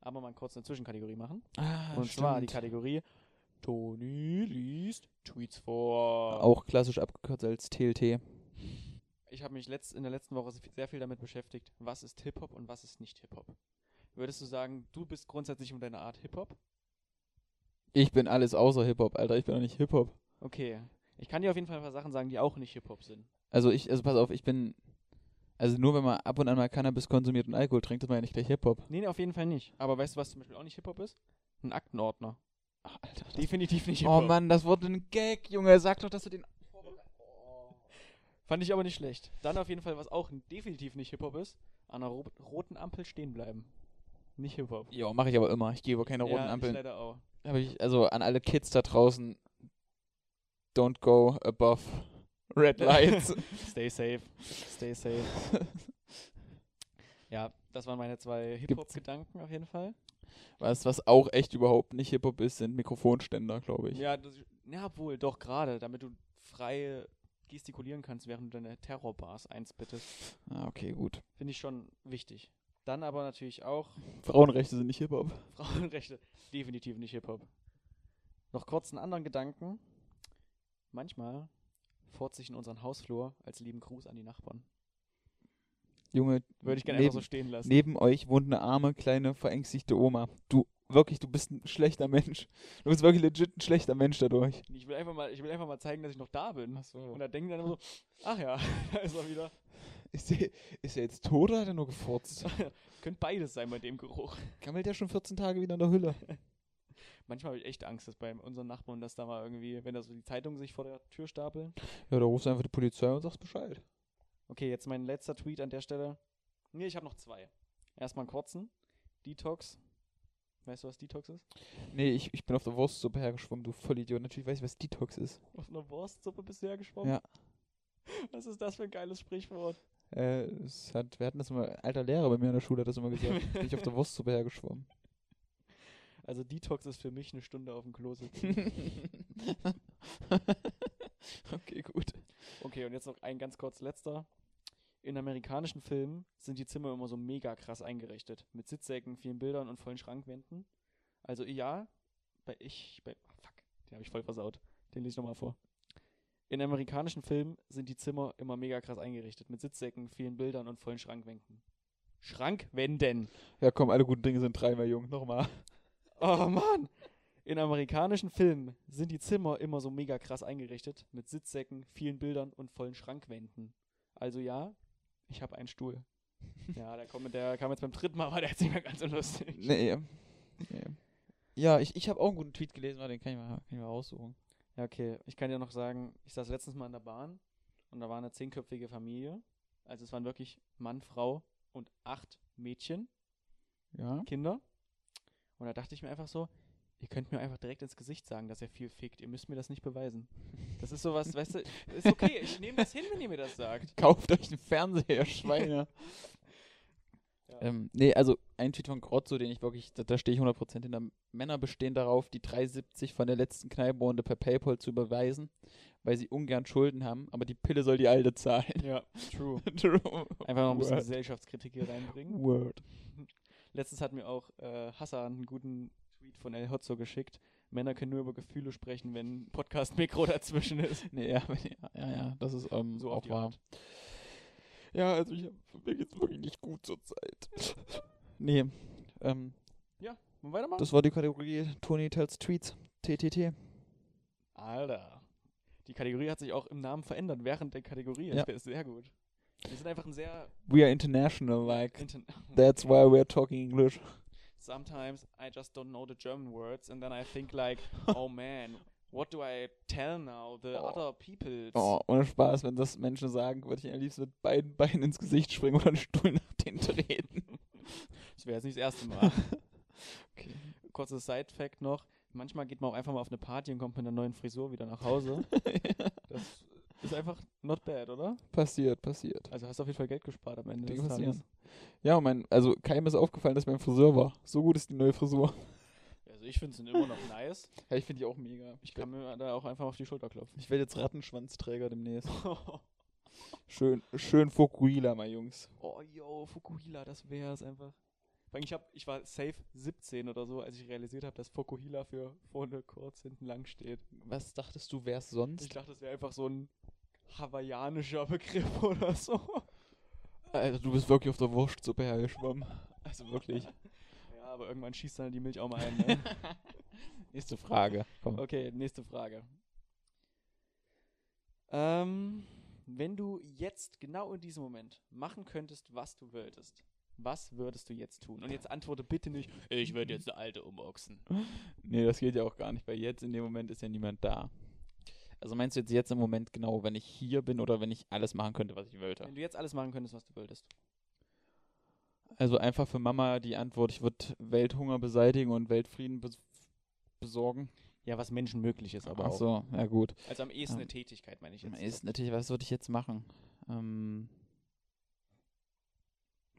Aber mal kurz eine Zwischenkategorie machen. Ah, Und zwar die Kategorie Toni liest Tweets vor. Auch klassisch abgekürzt als TLT. Ich habe mich letzt, in der letzten Woche sehr viel damit beschäftigt, was ist Hip-Hop und was ist nicht Hip-Hop. Würdest du sagen, du bist grundsätzlich um deine Art Hip-Hop? Ich bin alles außer Hip-Hop, Alter. Ich bin doch nicht Hip-Hop. Okay. Ich kann dir auf jeden Fall ein paar Sachen sagen, die auch nicht Hip-Hop sind. Also ich, also pass auf, ich bin. Also nur wenn man ab und an mal Cannabis konsumiert und Alkohol trinkt, ist man ja nicht gleich Hip-Hop. Nee, nee, auf jeden Fall nicht. Aber weißt du, was zum Beispiel auch nicht Hip-Hop ist? Ein Aktenordner. Ach, Alter. Definitiv nicht oh Hip-Hop. Mann, das wurde ein Gag, Junge. Sag doch, dass du den. Fand ich aber nicht schlecht. Dann auf jeden Fall, was auch definitiv nicht Hip-Hop ist, an einer ro roten Ampel stehen bleiben. Nicht Hip-Hop. Ja, mache ich aber immer. Ich gehe über keine roten ja, Ich Ampeln. leider auch. Aber ich, also an alle Kids da draußen, don't go above red lights. Stay safe. Stay safe. ja, Das waren meine zwei Hip-Hop-Gedanken auf jeden Fall. Was, was auch echt überhaupt nicht Hip-Hop ist, sind Mikrofonständer, glaube ich. Ja, das, ja, wohl, doch, gerade, damit du frei gestikulieren kannst, während du deine Terrorbars einsbittest. Ah, okay, gut. Finde ich schon wichtig. Dann aber natürlich auch Frauenrechte sind nicht Hip-Hop. Frauenrechte, definitiv nicht Hip-Hop. Noch kurz einen anderen Gedanken. Manchmal fort sich in unseren Hausflur als lieben Gruß an die Nachbarn. Junge, Würde ich gerne neben, einfach so stehen lassen. neben euch wohnt eine arme, kleine, verängstigte Oma. Du, wirklich, du bist ein schlechter Mensch. Du bist wirklich legit ein schlechter Mensch dadurch. Ich will einfach mal, ich will einfach mal zeigen, dass ich noch da bin. Ach so. Und da denken dann immer so, ach ja, da ist er wieder. Ist er, ist er jetzt tot oder hat er nur gefurzt? Könnte beides sein bei dem Geruch. Gammelt der schon 14 Tage wieder in der Hülle? Manchmal habe ich echt Angst, dass bei unseren Nachbarn, dass da mal irgendwie, wenn da so die Zeitungen sich vor der Tür stapeln. Ja, da rufst du einfach die Polizei und sagst Bescheid. Okay, jetzt mein letzter Tweet an der Stelle. Nee, ich habe noch zwei. Erstmal einen kurzen. Detox. Weißt du, was Detox ist? Nee, ich, ich bin auf der Wurstsuppe hergeschwommen, du Vollidiot. Natürlich weiß ich, was Detox ist. Auf einer Wurstsuppe bist du hergeschwommen? Ja. Was ist das für ein geiles Sprichwort? Äh, es hat, wir hatten das immer, alter Lehrer bei mir in der Schule hat das immer gesagt. bin ich auf der Wurstsuppe hergeschwommen. Also Detox ist für mich eine Stunde auf dem Klo sitzen. okay, gut. Okay, und jetzt noch ein ganz kurz letzter. In amerikanischen Filmen sind die Zimmer immer so mega krass eingerichtet. Mit Sitzsäcken, vielen Bildern und vollen Schrankwänden. Also ja, bei ich, bei, fuck, den habe ich voll versaut. Den lese ich nochmal vor. In amerikanischen Filmen sind die Zimmer immer mega krass eingerichtet. Mit Sitzsäcken, vielen Bildern und vollen Schrankwänden. Schrankwänden! Ja, komm, alle guten Dinge sind dreimal jung. Nochmal. Oh Mann! In amerikanischen Filmen sind die Zimmer immer so mega krass eingerichtet, mit Sitzsäcken, vielen Bildern und vollen Schrankwänden. Also ja, ich habe einen Stuhl. Ja, der, kommt, der kam jetzt beim dritten Mal, aber der ist nicht mehr ganz so lustig. Nee. nee. Ja, ich, ich habe auch einen guten Tweet gelesen, den kann ich, mal, kann ich mal raussuchen. Ja, okay. Ich kann dir noch sagen, ich saß letztens mal in der Bahn und da war eine zehnköpfige Familie. Also es waren wirklich Mann, Frau und acht Mädchen, Ja. Kinder. Und da dachte ich mir einfach so, ihr könnt mir einfach direkt ins Gesicht sagen, dass ihr viel fickt. Ihr müsst mir das nicht beweisen. Das ist sowas, weißt du, ist okay, ich nehme das hin, wenn ihr mir das sagt. Kauft euch einen Fernseher, Schweine. Ja. ähm, nee, also ein Tweet von Grotzo, den ich wirklich, da, da stehe ich 100% hinter. Männer bestehen darauf, die 3,70 von der letzten Kneipenrunde per Paypal zu überweisen, weil sie ungern Schulden haben, aber die Pille soll die alte zahlen. Ja, true. True. Einfach noch ein bisschen Word. Gesellschaftskritik hier reinbringen. Word. Letztens hat mir auch äh, Hassan einen guten Tweet von El Hotzo geschickt. Männer können nur über Gefühle sprechen, wenn Podcast-Mikro dazwischen ist. Nee, ja, ja, ja, das ist ähm, So auch wahr. Art. Ja, also ich hab, mir geht's wirklich nicht gut zur Zeit. nee, ähm, Wollen wir weitermachen? das war die Kategorie Tony tells Tweets. TTT. Alter. Die Kategorie hat sich auch im Namen verändert während der Kategorie. Ja. Das ist sehr gut. Wir sind einfach ein sehr. We are international, like, Inter that's why we're talking English. Sometimes I just don't know the German words and then I think like, oh man, what do I tell now the Oh. other peoples? Oh, ohne Spaß, wenn das Menschen sagen, würde ich am liebsten mit beiden Beinen ins Gesicht springen oder einen Stuhl nach denen treten. Das wäre jetzt nicht das erste Mal. Okay. Kurzes Side-Fact noch. Manchmal geht man auch einfach mal auf eine Party und kommt mit einer neuen Frisur wieder nach Hause. Das ist einfach not bad, oder? passiert, passiert. Also hast du auf jeden Fall Geld gespart am Ende Dinge des Tages. passieren. Ja, und mein, also keinem ist aufgefallen, dass mein Friseur war. So gut ist die neue Frisur. Also ich finde es immer noch nice. Ja, ich finde die auch mega. Ich kann mir da auch einfach auf die Schulter klopfen. Ich werde jetzt Rattenschwanzträger demnächst. Schön, schön Fukuhila, mein Jungs. oh, yo, Fukuhila, das wär's einfach. Ich, hab, ich war safe 17 oder so, als ich realisiert habe, dass Fukuhila für vorne kurz, hinten lang steht. Was dachtest du, wär's sonst? Ich dachte, das wäre einfach so ein hawaiianischer Begriff oder so. Alter, du bist wirklich auf der Wurstsuppe hergeschwommen. Also wirklich. Aber irgendwann schießt dann die Milch auch mal ein. Ne? Nächste Frage. Komm. Okay, nächste Frage. Ähm, wenn du jetzt genau in diesem Moment machen könntest, was du wolltest, was würdest du jetzt tun? Und jetzt antworte bitte nicht, ich würde jetzt eine alte umboxen. Nee, das geht ja auch gar nicht, weil jetzt in dem Moment ist ja niemand da. Also meinst du jetzt jetzt im Moment genau, wenn ich hier bin oder wenn ich alles machen könnte, was ich wollte? Wenn du jetzt alles machen könntest, was du wolltest. Also einfach für Mama die Antwort, ich würde Welthunger beseitigen und Weltfrieden bes besorgen. Ja, was Menschen möglich ist, aber Ach auch. so, ja gut. Also am ehesten Ähm, eine Tätigkeit, meine ich jetzt. Ist natürlich, was würde ich jetzt machen? Ähm,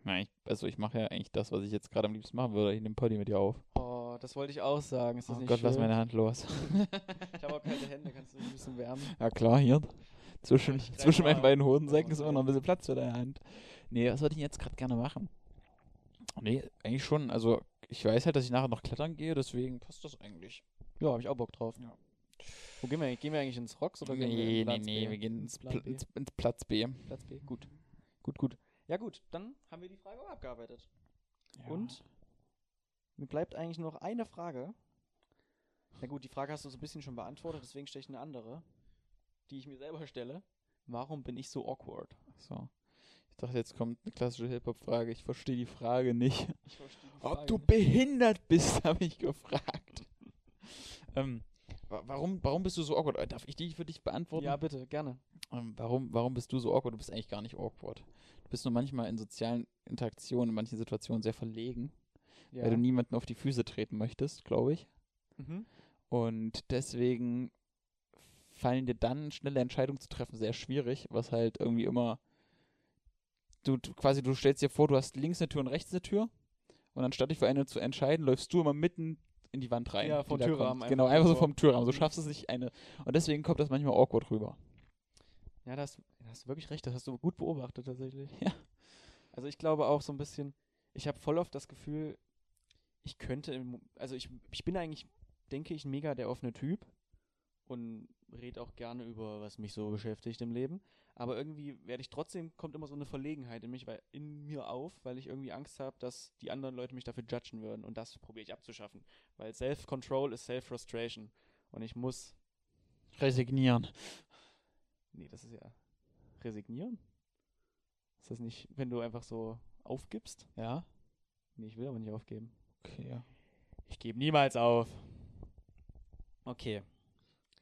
Nein, also ich mache ja eigentlich das, was ich jetzt gerade am liebsten machen würde. Ich nehme Poddy mit dir auf. Oh, das wollte ich auch sagen. Ist das Oh nicht Gott, schön? lass meine Hand los. Ich habe auch kalte Hände, kannst du mich ein bisschen wärmen? Ja klar, hier. Zwischen, zwischen meinen beiden Hodensäcken Oh, ist immer noch ein bisschen Platz für deine Hand. Nee, was würde ich jetzt gerade gerne machen? Nee, eigentlich schon. Also ich weiß halt, dass ich nachher noch klettern gehe, deswegen passt das eigentlich. Ja, habe ich auch Bock drauf. Ja. Wo gehen wir eigentlich? Gehen wir eigentlich ins Rocks oder gehen wir Nee, in nee, Platz nee, B? wir gehen ins, Plan Pl B? ins, ins Platz B. Platz B. Gut. Gut, gut. Ja gut, dann haben wir die Frage auch abgearbeitet. Und mir bleibt eigentlich nur noch eine Frage. Na gut, die Frage hast du so ein bisschen schon beantwortet, deswegen stelle ich eine andere, die ich mir selber stelle. Warum bin ich so awkward? So. Ich dachte, jetzt kommt eine klassische Hip-Hop-Frage. Ich verstehe die Frage nicht. Die Ob Frage du nicht. behindert bist, habe ich gefragt. ähm, wa- warum, warum bist du so awkward? Äh, Darf ich die für dich beantworten? Ja, bitte, gerne. Ähm, warum, warum bist du so awkward? Du bist eigentlich gar nicht awkward. Du bist nur manchmal in sozialen Interaktionen, in manchen Situationen sehr verlegen, Ja. weil du niemanden auf die Füße treten möchtest, glaube ich. mhm. Und deswegen fallen dir dann schnelle Entscheidungen zu treffen sehr schwierig, was halt irgendwie immer du, quasi du stellst dir vor, du hast links eine Tür und rechts eine Tür und anstatt dich für eine zu entscheiden, läufst du immer mitten in die Wand rein. Ja, vom Türrahmen kommt. Genau, einfach einfach so vom Türrahmen. So Mhm. schaffst du es nicht eine und deswegen kommt das manchmal awkward rüber. Ja, da hast, da hast du wirklich recht, das hast du gut beobachtet tatsächlich. Ja. Also ich glaube auch so ein bisschen, ich habe voll oft das Gefühl, ich könnte, also ich, ich bin eigentlich, denke ich, mega der offene Typ und rede auch gerne über, was mich so beschäftigt im Leben. Aber irgendwie werde ich trotzdem, kommt immer so eine Verlegenheit in mich, weil, in mir auf, weil ich irgendwie Angst habe, dass die anderen Leute mich dafür judgen würden. Und das probiere ich abzuschaffen. Weil Self-Control ist Self-Frustration. Und ich muss Resignieren. Nee, das ist ja resignieren. Ist das nicht, wenn du einfach so aufgibst? Ja? Nee, ich will aber nicht aufgeben. Okay, ja. Ich gebe niemals auf. Okay.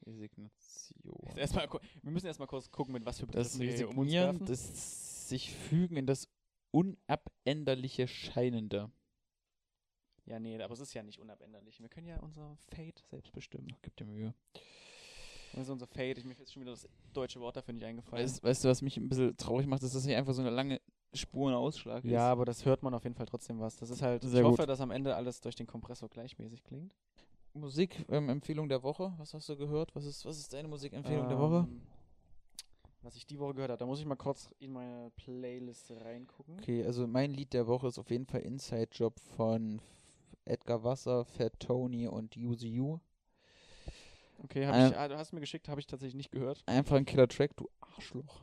Resignation. Jetzt erstmal, wir müssen erstmal kurz gucken, mit was für Das Begriffen wir hier um uns werfen. das sich fügen in das unabänderliche Scheinende. Ja, nee, aber es ist ja nicht unabänderlich. Wir können ja unser Fate selbst bestimmen. Gib dir Mühe. Das ist unser Fate. Ich, mir ist schon wieder das deutsche Wort dafür nicht eingefallen. Weißt, weißt du, was mich ein bisschen traurig macht, ist, dass hier einfach so eine lange Spur und Ausschlag ist. ja, aber das hört man auf jeden Fall trotzdem was. Das ist halt, Sehr ich hoffe, gut. dass am Ende alles durch den Kompressor gleichmäßig klingt. Musik, ähm, der Woche. Was hast du gehört? Was ist, was ist deine Musikempfehlung der Woche? Ähm, Was ich die Woche gehört habe, da muss ich mal kurz in meine Playlist reingucken. Okay, also mein Lied der Woche ist auf jeden Fall Inside Job von Edgar Wasser, Fat Tony und Use You. Okay, hab Ähm, ich, ah, du hast mir geschickt, habe ich tatsächlich nicht gehört. Einfach ein Killer-Track, du Arschloch.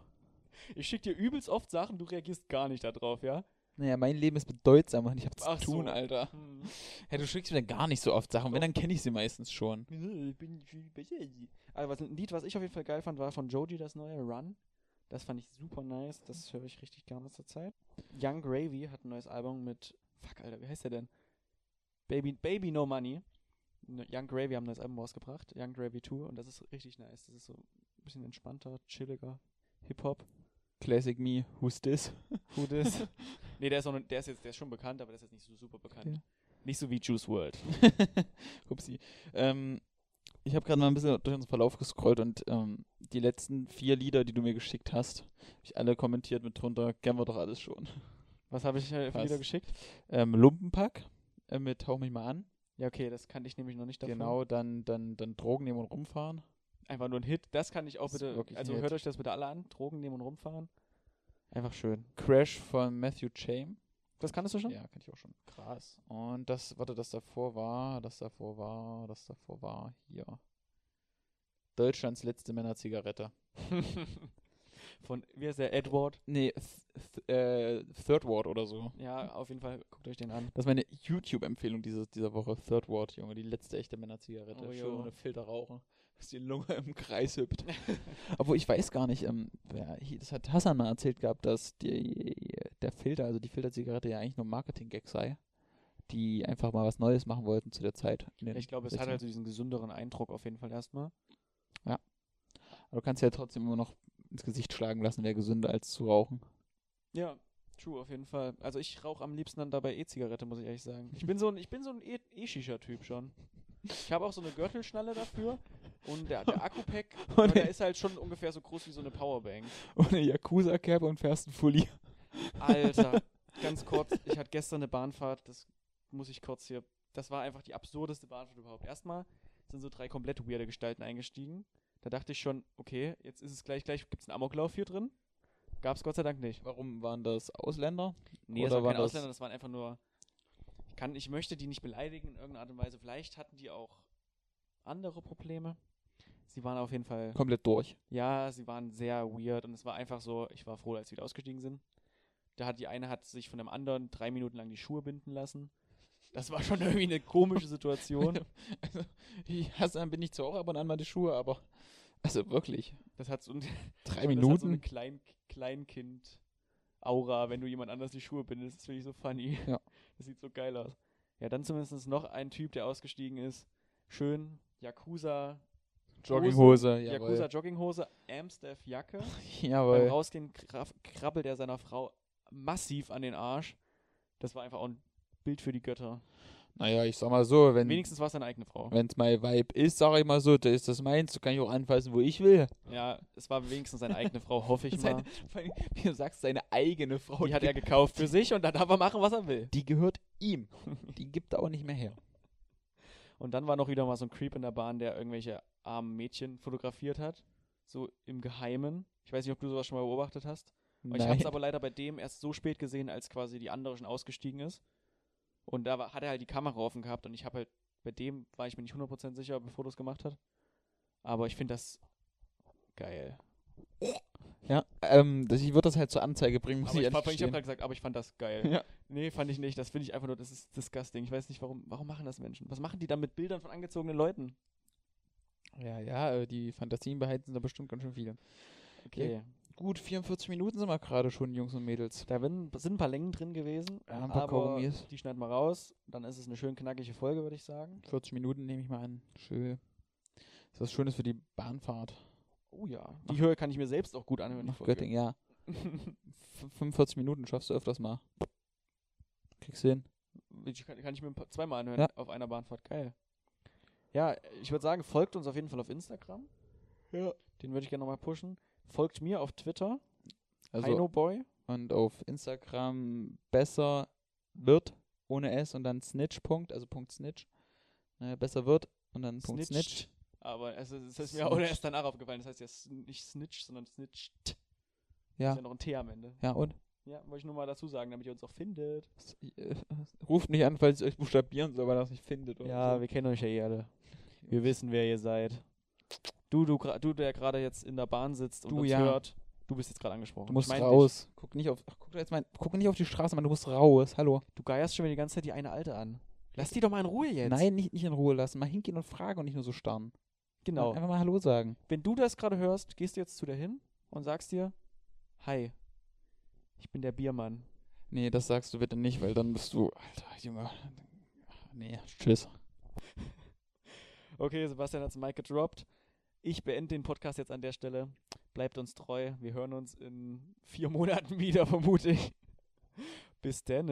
Ich schicke dir übelst oft Sachen, du reagierst gar nicht darauf, ja? Naja, mein Leben ist bedeutsam und ich hab zu Ach tun, so. Alter. Hm. Hey, du schickst mir gar nicht so oft Sachen, wenn, dann kenne ich sie meistens schon. Ich bin viel besser. Also was, ein Lied, was ich auf jeden Fall geil fand, war von Joji das neue Run. Das fand ich super nice. Das höre ich richtig gerne zur Zeit. Young Gravy hat ein neues Album mit. Fuck, Alter, wie heißt der denn? Baby, Baby No Money. Ne, Young Gravy haben ein neues Album rausgebracht. Young Gravy 2. Und das ist richtig nice. Das ist so ein bisschen entspannter, chilliger Hip-Hop. Classic Me, who's this? Who this? nee, der ist, auch noch, der ist jetzt der ist schon bekannt, aber der ist jetzt nicht so super bekannt. Okay. Nicht so wie Juice World. Upsi. Ähm, ich habe gerade mal ein bisschen durch unseren Verlauf gescrollt und ähm, die letzten vier Lieder, die du mir geschickt hast, habe ich alle kommentiert mit drunter, kennen wir doch alles schon. Was habe ich äh, für? Lieder geschickt? Ähm, Lumpenpack äh, mit Hauch mich mal an. Ja, okay, das kannte ich nämlich noch nicht davon. Genau, dann, dann, dann Drogen nehmen und rumfahren. Einfach nur ein Hit. Das kann ich auch Das bitte. Also hört euch das bitte alle an. Drogen nehmen und rumfahren. Einfach schön. Crash von Matthew Chame. Das kanntest du schon? Ja, kann ich auch schon. Krass. Und das, warte, das davor war, das davor war, das davor war hier. Deutschlands letzte Männerzigarette. Von, wie heißt der? Edward. Nee, th äh, Third Ward oder so. Ja, auf jeden Fall. Guckt euch den an. Das ist meine YouTube-Empfehlung diese, dieser Woche. Third Ward, Junge. Die letzte echte Männerzigarette. Oh, Schön ohne Filter rauchen. Bis die Lunge im Kreis hüpft. Obwohl ich weiß gar nicht, ähm, wer, das hat Hassan mal erzählt gehabt, dass die, der Filter, also die Filterzigarette ja eigentlich nur Marketing-Gag sei. Die einfach mal was Neues machen wollten zu der Zeit. Ich glaube, es hat 60ern. halt so diesen gesünderen Eindruck auf jeden Fall erstmal. Aber du kannst ja trotzdem immer noch ins Gesicht schlagen lassen, wäre gesünder als zu rauchen. Ja, true, auf jeden Fall. Also ich rauche am liebsten dann dabei E-Zigarette, muss ich ehrlich sagen. Ich bin so ein, ich bin so ein E- E-Shisha-Typ schon. Ich habe auch so eine Gürtelschnalle dafür und der, der Akku-Pack, Und der ist halt schon ungefähr so groß wie so eine Powerbank. Ohne Yakuza-Cap und fährst ein Fully. Alter, ganz kurz, ich hatte gestern eine Bahnfahrt, das muss ich kurz hier. Das war einfach die absurdeste Bahnfahrt überhaupt. Erstmal sind so drei komplett weirde Gestalten eingestiegen. Da dachte ich schon, okay, jetzt ist es gleich, gleich gibt es einen Amoklauf hier drin. Gab es Gott sei Dank nicht. Warum waren das Ausländer? Nee, das Oder waren waren keine das- Ausländer, das waren einfach nur. Ich, kann, ich möchte die nicht beleidigen in irgendeiner Art und Weise. Vielleicht hatten die auch andere Probleme. Sie waren auf jeden Fall. Komplett durch. Ja, sie waren sehr weird und es war einfach so, ich war froh, als sie wieder ausgestiegen sind. Da hat die eine hat sich von dem anderen drei Minuten lang die Schuhe binden lassen. Das war schon irgendwie eine komische Situation. Also, ich hasse dann bin ich zwar auch ab und an mal die Schuhe, aber also wirklich. Das hat so ein, Drei das hat so eine Minuten. Klein, Kleinkind-Aura, wenn du jemand anders die Schuhe bindest. Das finde ich so funny. Ja. Das sieht so geil aus. Ja, dann zumindest noch ein Typ, der ausgestiegen ist. Schön Yakuza, Jogginghose, Yakuza jawohl. Jogginghose, Amstaff Jacke. Beim Jawohl. Rausgehen kraf- krabbelt er seiner Frau massiv an den Arsch. Das war einfach auch ein Bild für die Götter. Naja, ich sag mal so, wenn Wenigstens war es seine eigene Frau. es mein Vibe ist, sag ich mal so, da ist das meins, da kann ich auch anfassen, wo ich will. Ja, es war wenigstens seine eigene Frau, hoffe ich mal. Seine, vor allem, wie du sagst, seine eigene Frau, Die hat er gekauft für sich und dann darf er machen, was er will. die gehört ihm. Die gibt er auch nicht mehr her. Und dann war noch wieder mal so ein Creep in der Bahn, der irgendwelche armen Mädchen fotografiert hat. So im Geheimen. Ich weiß nicht, ob du sowas schon mal beobachtet hast. Ich habe es aber leider bei dem erst so spät gesehen, als quasi die andere schon ausgestiegen ist. Und da war, hat er halt die Kamera offen gehabt und ich habe halt, bei dem war ich mir nicht 100% sicher, ob er Fotos gemacht hat. Aber ich finde das geil. Ja, ähm, das, ich würde das halt zur Anzeige bringen, muss Aber ich ich, ehrlich ich habe gerade gesagt, aber ich fand das geil. Ja. Nee, fand ich nicht. Das finde ich einfach nur, das ist disgusting. Ich weiß nicht, warum, warum machen das Menschen? Was machen die da mit Bildern von angezogenen Leuten? Ja, ja, äh, die Fantasien beheizen da bestimmt ganz schön viele. Okay. Gut, 44 Minuten sind wir gerade schon, Jungs und Mädels. Da sind ein paar Längen drin gewesen. Ja, ein paar aber Kaugummis. Die schneiden wir raus. Dann ist es eine schön knackige Folge, würde ich sagen. 40 Minuten nehme ich mal an. Schön. Das ist was Schönes für die Bahnfahrt. Oh ja. Die Höhe kann ich mir selbst auch gut anhören. Nach. Göttingen, ja. F 45 Minuten schaffst du öfters mal. Kriegst du hin. Kann, kann ich mir ein paar- zweimal anhören Ja. auf einer Bahnfahrt. Geil. Ja, ich würde sagen, folgt uns auf jeden Fall auf Instagram. Ja. Den würde ich gerne nochmal pushen. Folgt mir auf Twitter. Also, Heinoboy. und auf Instagram besser wird ohne S und dann Snitch. Punkt, also Punkt Snitch. Äh, besser wird und dann Punkt Snitch. Snitcht. Aber es, ist- es ist mir auch Snitch. erst danach aufgefallen. Das heißt ja s- nicht Snitch, sondern Snitcht. Ja. Ist ja noch ein T am Ende. Ja, und? Ja, wollte ich nur mal dazu sagen, damit ihr uns auch findet. Äh, Ruft nicht an, falls ihr euch buchstabieren soll, weil er das nicht findet. Oder Ja, so. wir kennen euch ja eh alle. Wir wissen, wer ihr seid. Du, du, du der gerade jetzt in der Bahn sitzt und Du, uns ja. hört, du bist jetzt gerade angesprochen. Du musst ich mein raus. Guck nicht auf. Ach, guck, jetzt mal, guck nicht auf die Straße, Mann. Du musst raus. Hallo. Du geierst schon wieder die ganze Zeit die eine Alte an. Lass die doch mal in Ruhe jetzt. Nein, nicht, nicht in Ruhe lassen. Mal hingehen und fragen und nicht nur so starren. Genau. Einfach mal Hallo sagen. Wenn du das gerade hörst, gehst du jetzt zu der hin und sagst dir, hi, ich bin der Biermann. Nee, das sagst du bitte nicht, weil dann bist du. Alter, Junge. Nee, tschüss. Okay, Sebastian hat's Mike gedroppt. Ich beende den Podcast jetzt an der Stelle. Bleibt uns treu. Wir hören uns in vier Monaten wieder, vermute ich. Bis dann.